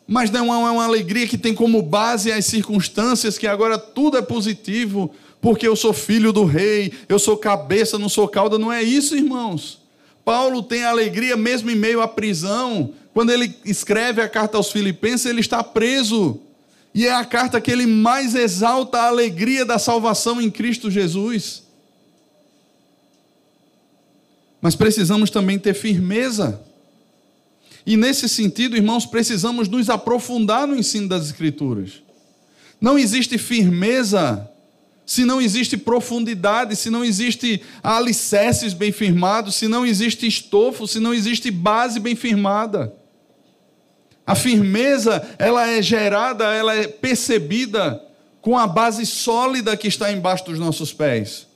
Mas não é uma alegria que tem como base as circunstâncias, que agora tudo é positivo, porque eu sou filho do rei, eu sou cabeça, não sou cauda. Não é isso, irmãos. Paulo tem alegria mesmo em meio à prisão. Quando ele escreve a carta aos Filipenses, ele está preso. E é a carta que ele mais exalta a alegria da salvação em Cristo Jesus. Mas precisamos também ter firmeza. E nesse sentido, irmãos, precisamos nos aprofundar no ensino das Escrituras. Não existe firmeza se não existe profundidade, se não existe alicerces bem firmados, se não existe estofo, se não existe base bem firmada. A firmeza, ela é gerada, ela é percebida com a base sólida que está embaixo dos nossos pés.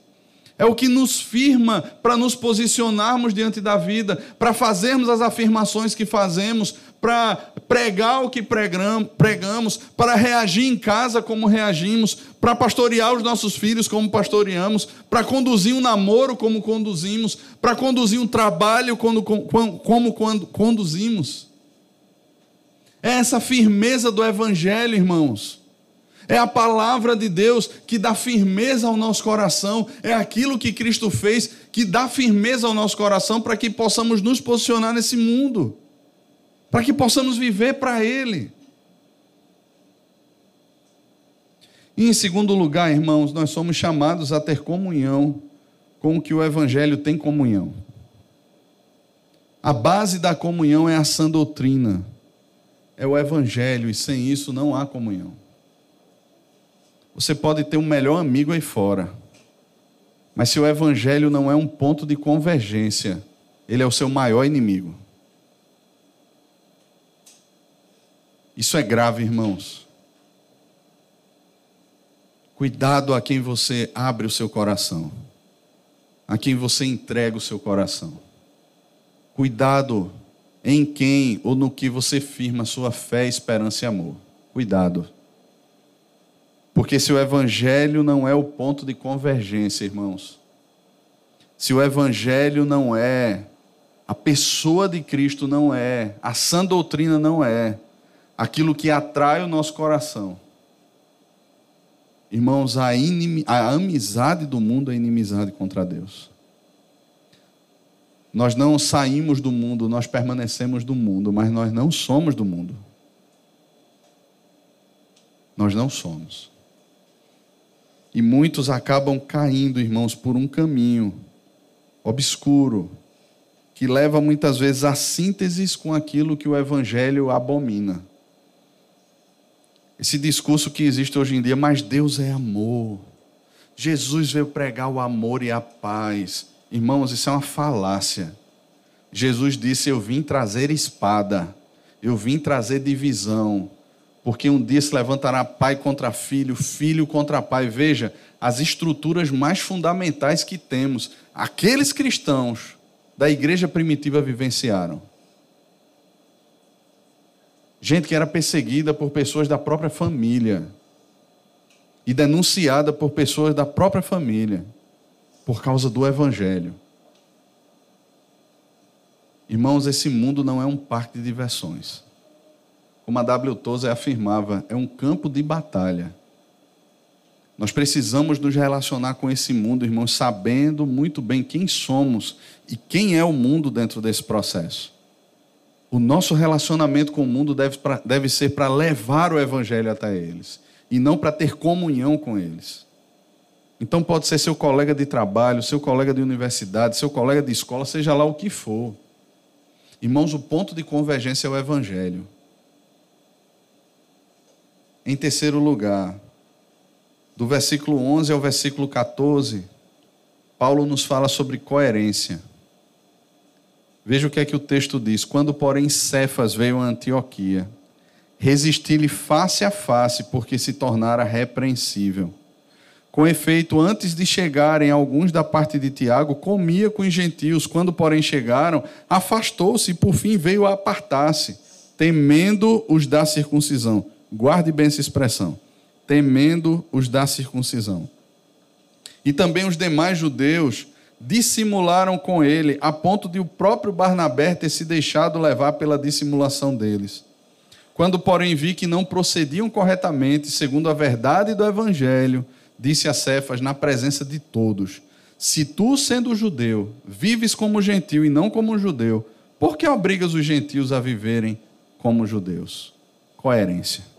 É o que nos firma para nos posicionarmos diante da vida, para fazermos as afirmações que fazemos, para pregar o que pregamos, para reagir em casa como reagimos, para pastorear os nossos filhos como pastoreamos, para conduzir um namoro como conduzimos, para conduzir um trabalho como, como, como quando conduzimos. É essa firmeza do Evangelho, irmãos. É a palavra de Deus que dá firmeza ao nosso coração. É aquilo que Cristo fez que dá firmeza ao nosso coração para que possamos nos posicionar nesse mundo. Para que possamos viver para Ele. E em segundo lugar, irmãos, nós somos chamados a ter comunhão com o que o Evangelho tem comunhão. A base da comunhão é a sã doutrina, é o Evangelho, e sem isso não há comunhão. Você pode ter um melhor amigo aí fora, mas se o Evangelho não é um ponto de convergência, ele é o seu maior inimigo. Isso é grave, irmãos. Cuidado a quem você abre o seu coração, a quem você entrega o seu coração. Cuidado em quem ou no que você firma sua fé, esperança e amor. Cuidado. Porque se o Evangelho não é o ponto de convergência, irmãos, se o Evangelho não é, a pessoa de Cristo não é, a sã doutrina não é, aquilo que atrai o nosso coração, Irmãos, a, inim... a amizade do mundo é inimizade contra Deus. Nós não saímos do mundo, nós permanecemos do mundo, mas nós não somos do mundo. Nós não somos. E muitos acabam caindo, irmãos, por um caminho obscuro, que leva muitas vezes a sínteses com aquilo que o Evangelho abomina. Esse discurso que existe hoje em dia, mas Deus é amor. Jesus veio pregar o amor e a paz. Irmãos, isso é uma falácia. Jesus disse: Eu vim trazer espada, eu vim trazer divisão, porque um dia se levantará pai contra filho, filho contra pai. Veja, as estruturas mais fundamentais que temos, aqueles cristãos da igreja primitiva vivenciaram. Gente que era perseguida por pessoas da própria família e denunciada por pessoas da própria família por causa do evangelho. Irmãos, esse mundo não é um parque de diversões. Como a W. Tozer afirmava, é um campo de batalha. Nós precisamos nos relacionar com esse mundo, irmãos, sabendo muito bem quem somos e quem é o mundo dentro desse processo. O nosso relacionamento com o mundo deve, pra, deve ser para levar o evangelho até eles e não para ter comunhão com eles. Então pode ser seu colega de trabalho, seu colega de universidade, seu colega de escola, seja lá o que for. Irmãos, o ponto de convergência é o evangelho. Em terceiro lugar, do versículo 11 ao versículo 14, Paulo nos fala sobre coerência. Veja o que é que o texto diz. Quando, porém, Cefas veio a Antioquia, resisti-lhe face a face, porque se tornara repreensível. Com efeito, antes de chegarem alguns da parte de Tiago, comia com os gentios. Quando, porém, chegaram, afastou-se e, por fim, veio a apartar-se, temendo os da circuncisão. Guarde bem essa expressão. Temendo os da circuncisão. E também os demais judeus dissimularam com ele, a ponto de o próprio Barnabé ter se deixado levar pela dissimulação deles. Quando, porém, vi que não procediam corretamente, segundo a verdade do evangelho, disse a Cefas na presença de todos: Se tu, sendo judeu, vives como gentio e não como judeu, por que obrigas os gentios a viverem como judeus? Coerência.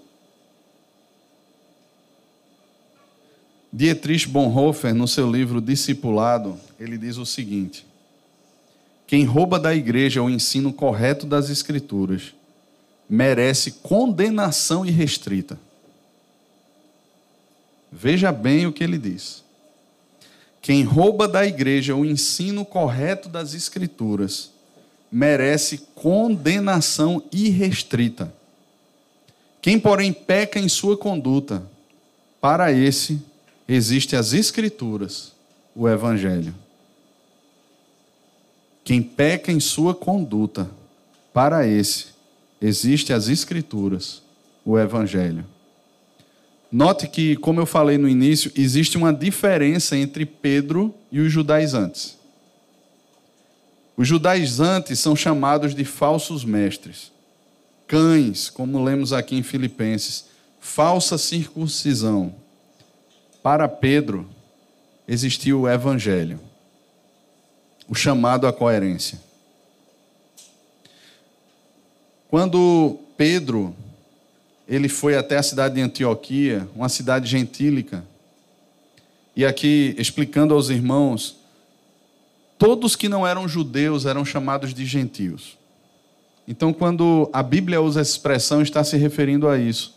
Dietrich Bonhoeffer, no seu livro Discipulado, ele diz o seguinte: Quem rouba da igreja o ensino correto das Escrituras merece condenação irrestrita. Veja bem o que ele diz. Quem rouba da igreja o ensino correto das Escrituras merece condenação irrestrita. Quem, porém, peca em sua conduta, para esse Existem as Escrituras, o Evangelho. Quem peca em sua conduta, para esse, existem as Escrituras, o Evangelho. Note que, como eu falei no início, existe uma diferença entre Pedro e os judaizantes. Os judaizantes são chamados de falsos mestres, cães, como lemos aqui em Filipenses, falsa circuncisão. Para Pedro, existiu o evangelho, o chamado à coerência. Quando Pedro ele foi até a cidade de Antioquia, uma cidade gentílica, e aqui explicando aos irmãos, todos que não eram judeus eram chamados de gentios. Então, quando a Bíblia usa essa expressão, está se referindo a isso.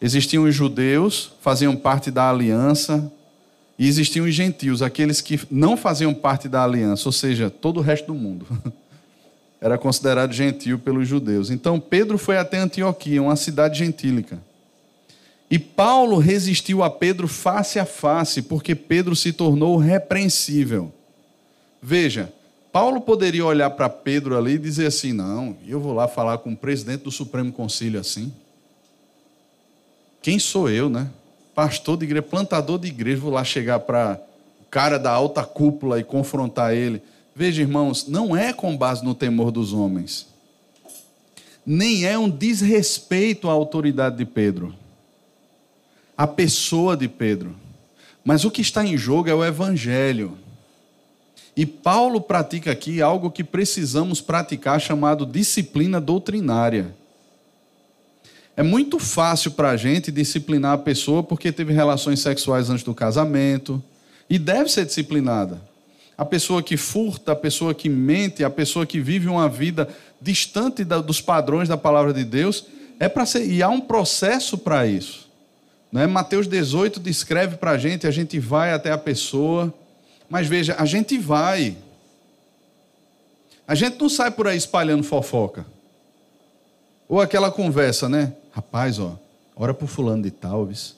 Existiam os judeus, faziam parte da aliança, e existiam os gentios, aqueles que não faziam parte da aliança, ou seja, todo o resto do mundo. Era considerado gentio pelos judeus. Então, Pedro foi até Antioquia, uma cidade gentílica. E Paulo resistiu a Pedro face a face, porque Pedro se tornou repreensível. Veja, Paulo poderia olhar para Pedro ali e dizer assim: não, eu vou lá falar com o presidente do Supremo Conselho assim. Quem sou eu, né? Pastor de igreja, plantador de igreja, vou lá chegar para o cara da alta cúpula e confrontar ele. Veja, irmãos, não é com base no temor dos homens, nem é um desrespeito à autoridade de Pedro, a pessoa de Pedro, mas o que está em jogo é o evangelho. E Paulo pratica aqui algo que precisamos praticar, chamado disciplina doutrinária. É muito fácil para a gente disciplinar a pessoa porque teve relações sexuais antes do casamento e deve ser disciplinada. A pessoa que furta, a pessoa que mente, a pessoa que vive uma vida distante dos padrões da palavra de Deus, é para ser e há um processo para isso. Né? Mateus 18 descreve para a gente, a gente vai até a pessoa, mas veja, a gente vai. A gente não sai por aí espalhando fofoca. Ou aquela conversa, né? Rapaz, ó, ora por fulano de talvez.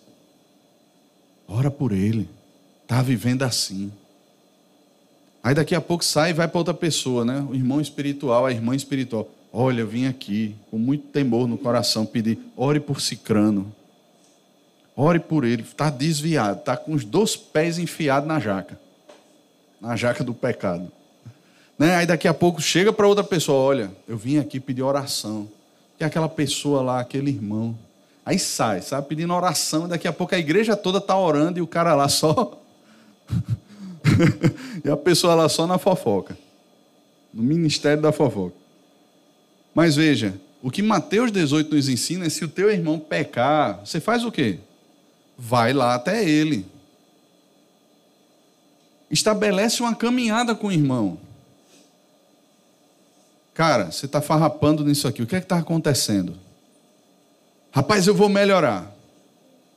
Ora por ele. Tá vivendo assim. Aí daqui a pouco sai e vai para outra pessoa, né? O irmão espiritual, a irmã espiritual. Olha, eu vim aqui com muito temor no coração pedir, ore por Cicrano. Ore por ele, está desviado, está com os dois pés enfiados na jaca na jaca do pecado. Né? Aí daqui a pouco chega para outra pessoa, olha, eu vim aqui pedir oração. Que aquela pessoa lá, aquele irmão. Aí sai, sabe, pedindo oração, e daqui a pouco a igreja toda está orando e o cara lá só. e a pessoa lá só na fofoca. No ministério da fofoca. Mas veja, o que Mateus 18 nos ensina é se o teu irmão pecar, você faz o quê? Vai lá até ele estabelece uma caminhada com o irmão. Cara, você está farrapando nisso aqui, o que é que está acontecendo? Rapaz, eu vou melhorar.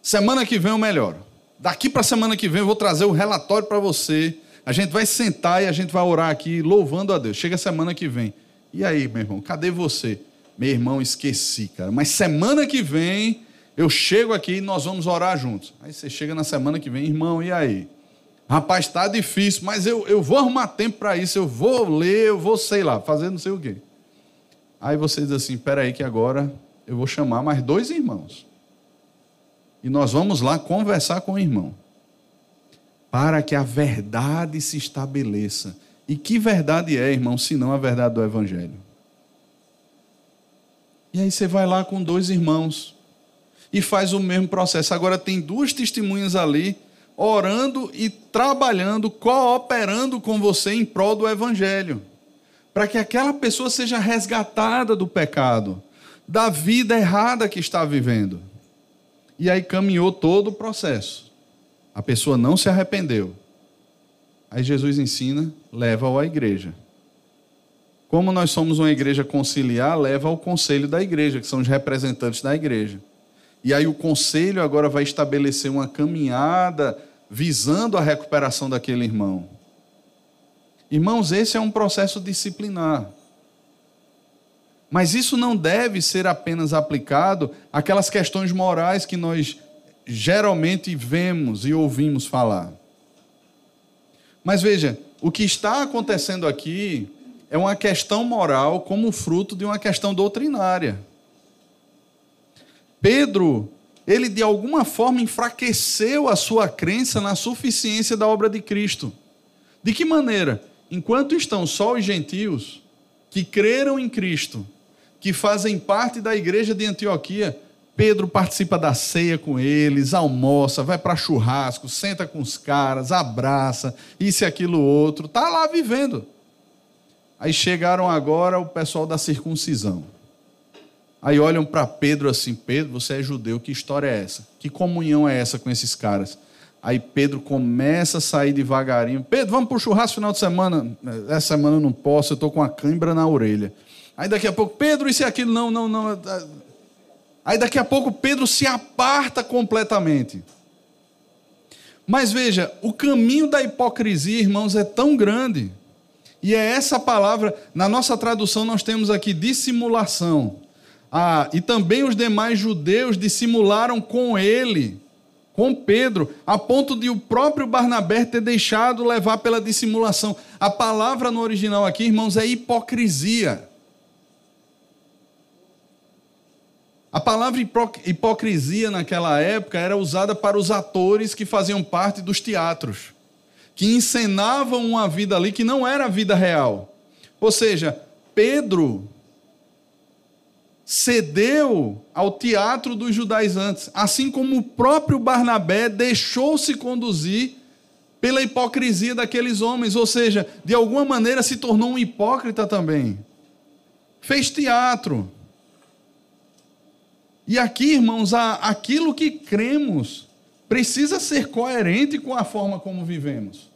Semana que vem eu melhoro. Daqui para semana que vem eu vou trazer o relatório para você. A gente vai sentar e a gente vai orar aqui, louvando a Deus. Chega semana que vem. E aí, meu irmão, cadê você? Meu irmão, esqueci, cara. Mas semana que vem eu chego aqui e nós vamos orar juntos. Aí você chega na semana que vem, irmão, e aí? Rapaz, está difícil, mas eu, eu vou arrumar tempo para isso, eu vou ler, eu vou, sei lá, fazer não sei o quê. Aí você diz assim: peraí, que agora eu vou chamar mais dois irmãos. E nós vamos lá conversar com o irmão. Para que a verdade se estabeleça. E que verdade é, irmão, se não a verdade do Evangelho? E aí você vai lá com dois irmãos e faz o mesmo processo. Agora tem duas testemunhas ali orando e trabalhando, cooperando com você em prol do Evangelho, para que aquela pessoa seja resgatada do pecado, da vida errada que está vivendo. E aí caminhou todo o processo. A pessoa não se arrependeu. Aí Jesus ensina, leva-o à igreja. Como nós somos uma igreja conciliar, leva ao conselho da igreja, que são os representantes da igreja. E aí o conselho agora vai estabelecer uma caminhada visando a recuperação daquele irmão. Irmãos, esse é um processo disciplinar. Mas isso não deve ser apenas aplicado àquelas questões morais que nós geralmente vemos e ouvimos falar. Mas veja, o que está acontecendo aqui é uma questão moral como fruto de uma questão doutrinária. Pedro, ele de alguma forma enfraqueceu a sua crença na suficiência da obra de Cristo. De que maneira? Enquanto estão só os gentios que creram em Cristo, que fazem parte da igreja de Antioquia, Pedro participa da ceia com eles, almoça, vai para churrasco, senta com os caras, abraça, isso e aquilo outro, tá lá vivendo. Aí chegaram agora o pessoal da circuncisão. Aí olham para Pedro assim: Pedro, você é judeu, que história é essa? Que comunhão é essa com esses caras? Aí Pedro começa a sair devagarinho. Pedro, vamos para o churrasco final de semana. Essa semana eu não posso, eu estou com a cãibra na orelha. Aí daqui a pouco, Pedro, isso e aquilo, não, não, não. Aí daqui a pouco Pedro se aparta completamente. Mas veja, o caminho da hipocrisia, irmãos, é tão grande. E é essa palavra, na nossa tradução nós temos aqui dissimulação. Ah, e também os demais judeus dissimularam com ele com Pedro, a ponto de o próprio Barnabé ter deixado levar pela dissimulação. A palavra no original aqui, irmãos, é hipocrisia. A palavra hipocrisia naquela época era usada para os atores que faziam parte dos teatros, que encenavam uma vida ali que não era a vida real. Ou seja, Pedro cedeu ao teatro dos judaizantes, assim como o próprio Barnabé deixou-se conduzir pela hipocrisia daqueles homens, ou seja, de alguma maneira se tornou um hipócrita também. Fez teatro. E aqui, irmãos, aquilo que cremos precisa ser coerente com a forma como vivemos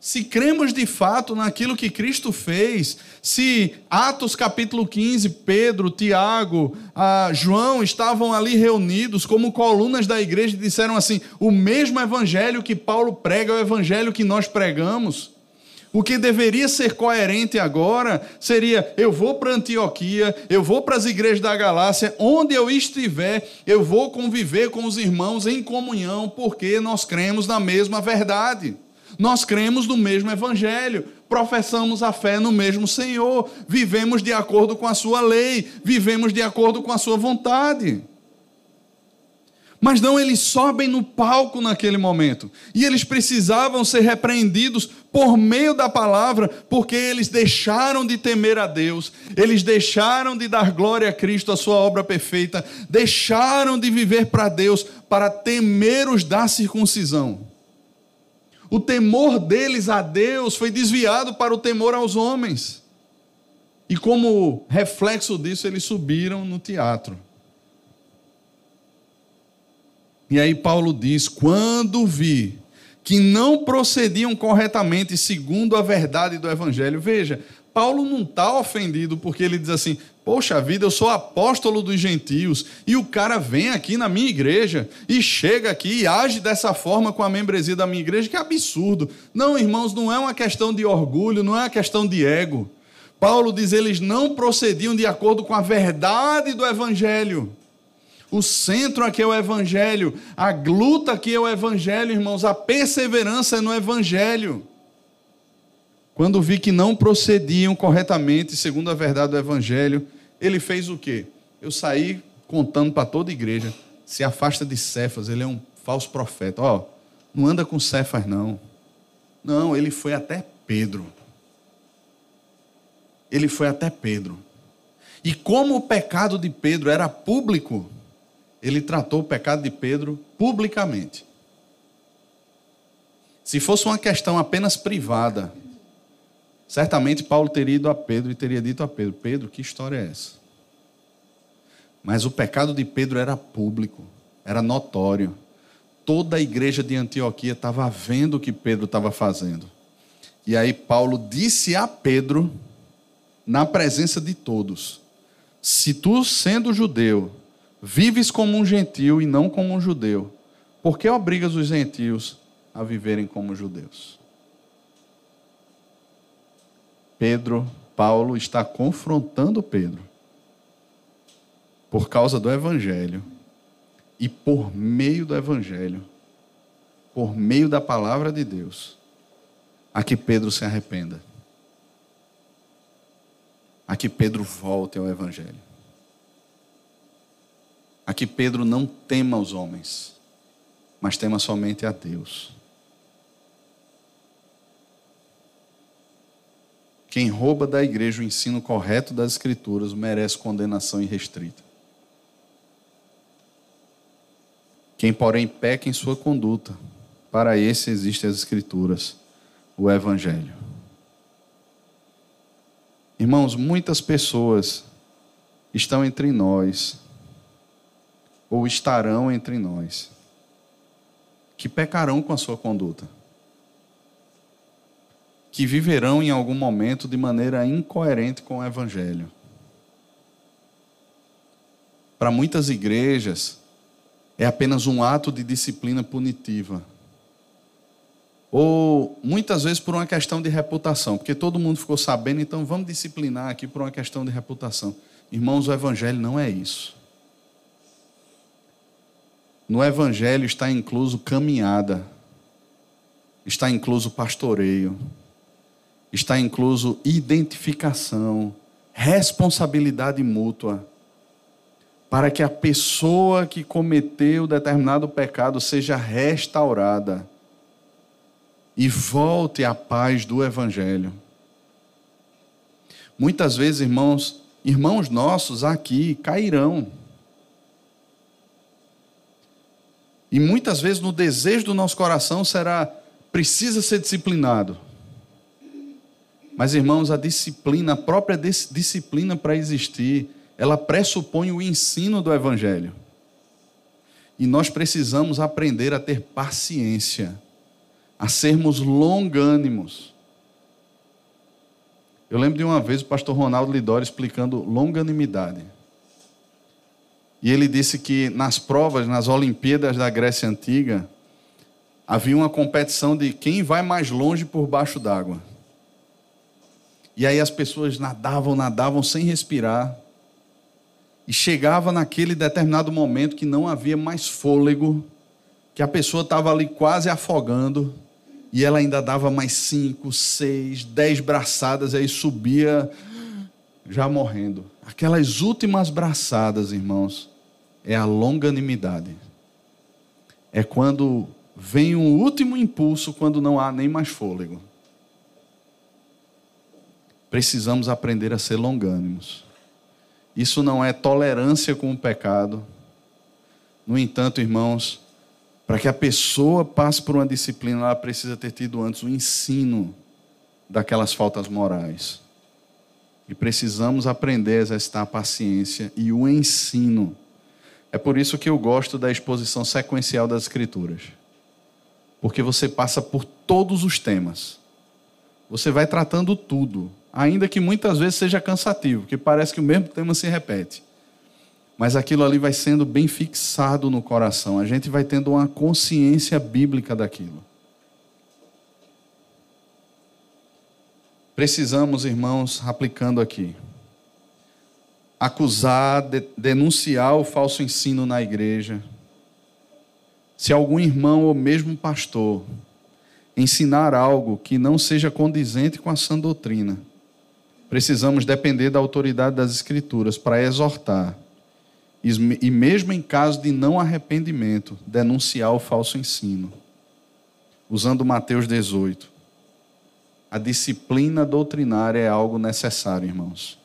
se cremos de fato naquilo que Cristo fez, se Atos capítulo 15, Pedro, Tiago, João estavam ali reunidos como colunas da igreja e disseram assim: o mesmo evangelho que Paulo prega é o evangelho que nós pregamos. O que deveria ser coerente agora seria: eu vou para Antioquia, eu vou para as igrejas da Galácia, onde eu estiver, eu vou conviver com os irmãos em comunhão, porque nós cremos na mesma verdade. Nós cremos no mesmo Evangelho, professamos a fé no mesmo Senhor, vivemos de acordo com a Sua lei, vivemos de acordo com a Sua vontade. Mas não, eles sobem no palco naquele momento. E eles precisavam ser repreendidos por meio da palavra, porque eles deixaram de temer a Deus, eles deixaram de dar glória a Cristo, a sua obra perfeita, deixaram de viver para Deus, para temer os da circuncisão. O temor deles a Deus foi desviado para o temor aos homens. E como reflexo disso, eles subiram no teatro. E aí Paulo diz: quando vi que não procediam corretamente segundo a verdade do evangelho, veja, Paulo não está ofendido porque ele diz assim: Poxa vida, eu sou apóstolo dos gentios e o cara vem aqui na minha igreja e chega aqui e age dessa forma com a membresia da minha igreja, que absurdo. Não, irmãos, não é uma questão de orgulho, não é uma questão de ego. Paulo diz: eles não procediam de acordo com a verdade do evangelho. O centro aqui é o evangelho, a luta aqui é o evangelho, irmãos, a perseverança é no evangelho. Quando vi que não procediam corretamente segundo a verdade do evangelho, ele fez o quê? Eu saí contando para toda a igreja: se afasta de Cefas, ele é um falso profeta. Ó, não anda com Cefas, não. Não, ele foi até Pedro. Ele foi até Pedro. E como o pecado de Pedro era público, ele tratou o pecado de Pedro publicamente. Se fosse uma questão apenas privada, Certamente Paulo teria ido a Pedro e teria dito a Pedro: Pedro, que história é essa? Mas o pecado de Pedro era público, era notório. Toda a igreja de Antioquia estava vendo o que Pedro estava fazendo. E aí Paulo disse a Pedro, na presença de todos: Se tu, sendo judeu, vives como um gentil e não como um judeu, por que obrigas os gentios a viverem como judeus? Pedro, Paulo está confrontando Pedro por causa do Evangelho e por meio do Evangelho, por meio da palavra de Deus, a que Pedro se arrependa, a que Pedro volte ao Evangelho, a que Pedro não tema os homens, mas tema somente a Deus. Quem rouba da igreja o ensino correto das Escrituras merece condenação irrestrita. Quem, porém, peca em sua conduta, para esse existem as Escrituras, o Evangelho. Irmãos, muitas pessoas estão entre nós, ou estarão entre nós, que pecarão com a sua conduta, que viverão em algum momento de maneira incoerente com o Evangelho. Para muitas igrejas, é apenas um ato de disciplina punitiva. Ou muitas vezes por uma questão de reputação, porque todo mundo ficou sabendo, então vamos disciplinar aqui por uma questão de reputação. Irmãos, o Evangelho não é isso. No Evangelho está incluso caminhada, está incluso pastoreio, está incluso identificação, responsabilidade mútua, para que a pessoa que cometeu determinado pecado seja restaurada e volte à paz do Evangelho. Muitas vezes, irmãos, irmãos nossos aqui cairão. E muitas vezes no desejo do nosso coração será precisa ser disciplinado. Mas irmãos, a disciplina, a própria disciplina para existir, ela pressupõe o ensino do evangelho. E nós precisamos aprender a ter paciência, a sermos longânimos. Eu lembro de uma vez o pastor Ronaldo Lidori explicando longanimidade. E ele disse que nas provas, nas Olimpíadas da Grécia Antiga, havia uma competição de quem vai mais longe por baixo d'água. E aí as pessoas nadavam, nadavam sem respirar. E chegava naquele determinado momento que não havia mais fôlego, que a pessoa estava ali quase afogando, e ela ainda dava mais cinco, seis, dez braçadas, e aí subia já morrendo. Aquelas últimas braçadas, irmãos, é a longanimidade. É quando vem um último impulso, quando não há nem mais fôlego. Precisamos aprender a ser longânimos. Isso não é tolerância com o pecado. No entanto, irmãos, para que a pessoa passe por uma disciplina, ela precisa ter tido antes o ensino daquelas faltas morais. E precisamos aprender a exercitar a paciência e o ensino é por isso que eu gosto da exposição sequencial das Escrituras. Porque você passa por todos os temas. Você vai tratando tudo, ainda que muitas vezes seja cansativo, que parece que o mesmo tema se repete. Mas aquilo ali vai sendo bem fixado no coração. A gente vai tendo uma consciência bíblica daquilo. Precisamos, irmãos, aplicando aqui acusar, de, denunciar o falso ensino na igreja. Se algum irmão ou mesmo pastor ensinar algo que não seja condizente com a sã doutrina, precisamos depender da autoridade das Escrituras para exortar e, mesmo em caso de não arrependimento, denunciar o falso ensino. Usando Mateus 18. A disciplina doutrinária é algo necessário, irmãos.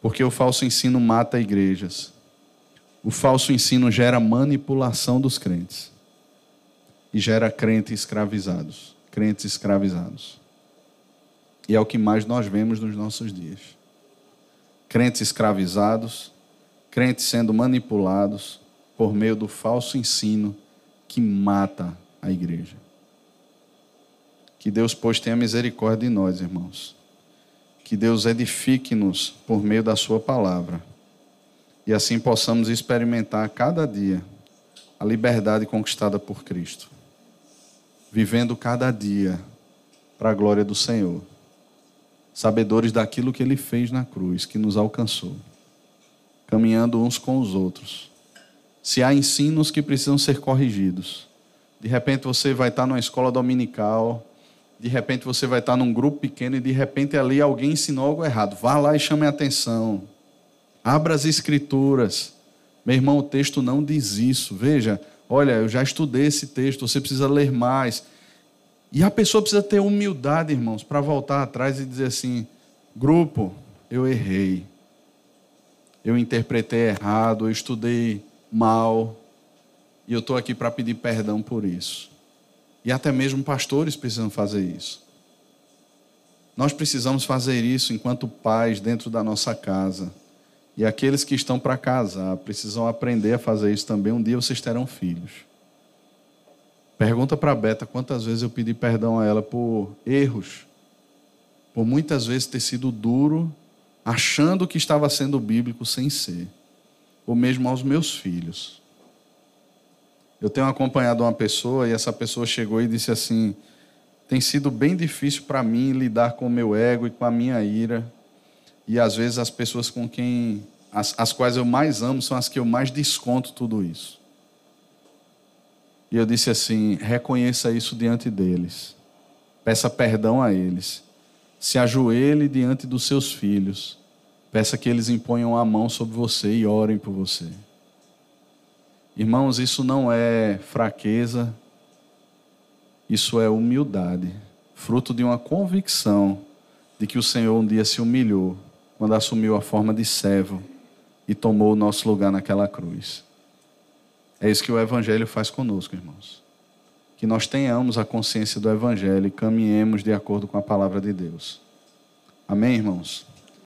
Porque o falso ensino mata igrejas. O falso ensino gera manipulação dos crentes. E gera crentes escravizados. Crentes escravizados. E é o que mais nós vemos nos nossos dias. Crentes escravizados, crentes sendo manipulados por meio do falso ensino que mata a igreja. Que Deus, pois, tenha misericórdia de nós, irmãos que Deus edifique-nos por meio da Sua palavra e assim possamos experimentar cada dia a liberdade conquistada por Cristo, vivendo cada dia para a glória do Senhor, sabedores daquilo que Ele fez na cruz, que nos alcançou, caminhando uns com os outros. Se há ensinos que precisam ser corrigidos, de repente você vai estar numa escola dominical de repente você vai estar num grupo pequeno e de repente ali alguém ensinou algo errado. Vá lá e chame a atenção. Abra as escrituras. Meu irmão, o texto não diz isso. Veja, olha, eu já estudei esse texto, você precisa ler mais. E a pessoa precisa ter humildade, irmãos, para voltar atrás e dizer assim: grupo, eu errei. Eu interpretei errado, eu estudei mal. E eu estou aqui para pedir perdão por isso. E até mesmo pastores precisam fazer isso. Nós precisamos fazer isso enquanto pais dentro da nossa casa. E aqueles que estão para casar precisam aprender a fazer isso também. Um dia vocês terão filhos. Pergunta para a Beta quantas vezes eu pedi perdão a ela por erros, por muitas vezes ter sido duro, achando que estava sendo bíblico sem ser, ou mesmo aos meus filhos. Eu tenho acompanhado uma pessoa e essa pessoa chegou e disse assim: tem sido bem difícil para mim lidar com o meu ego e com a minha ira. E às vezes as pessoas com quem as, as quais eu mais amo são as que eu mais desconto tudo isso. E eu disse assim: reconheça isso diante deles. Peça perdão a eles. Se ajoelhe diante dos seus filhos. Peça que eles imponham a mão sobre você e orem por você. Irmãos, isso não é fraqueza, isso é humildade, fruto de uma convicção de que o Senhor um dia se humilhou quando assumiu a forma de servo e tomou o nosso lugar naquela cruz. É isso que o Evangelho faz conosco, irmãos. Que nós tenhamos a consciência do Evangelho e caminhemos de acordo com a palavra de Deus. Amém, irmãos?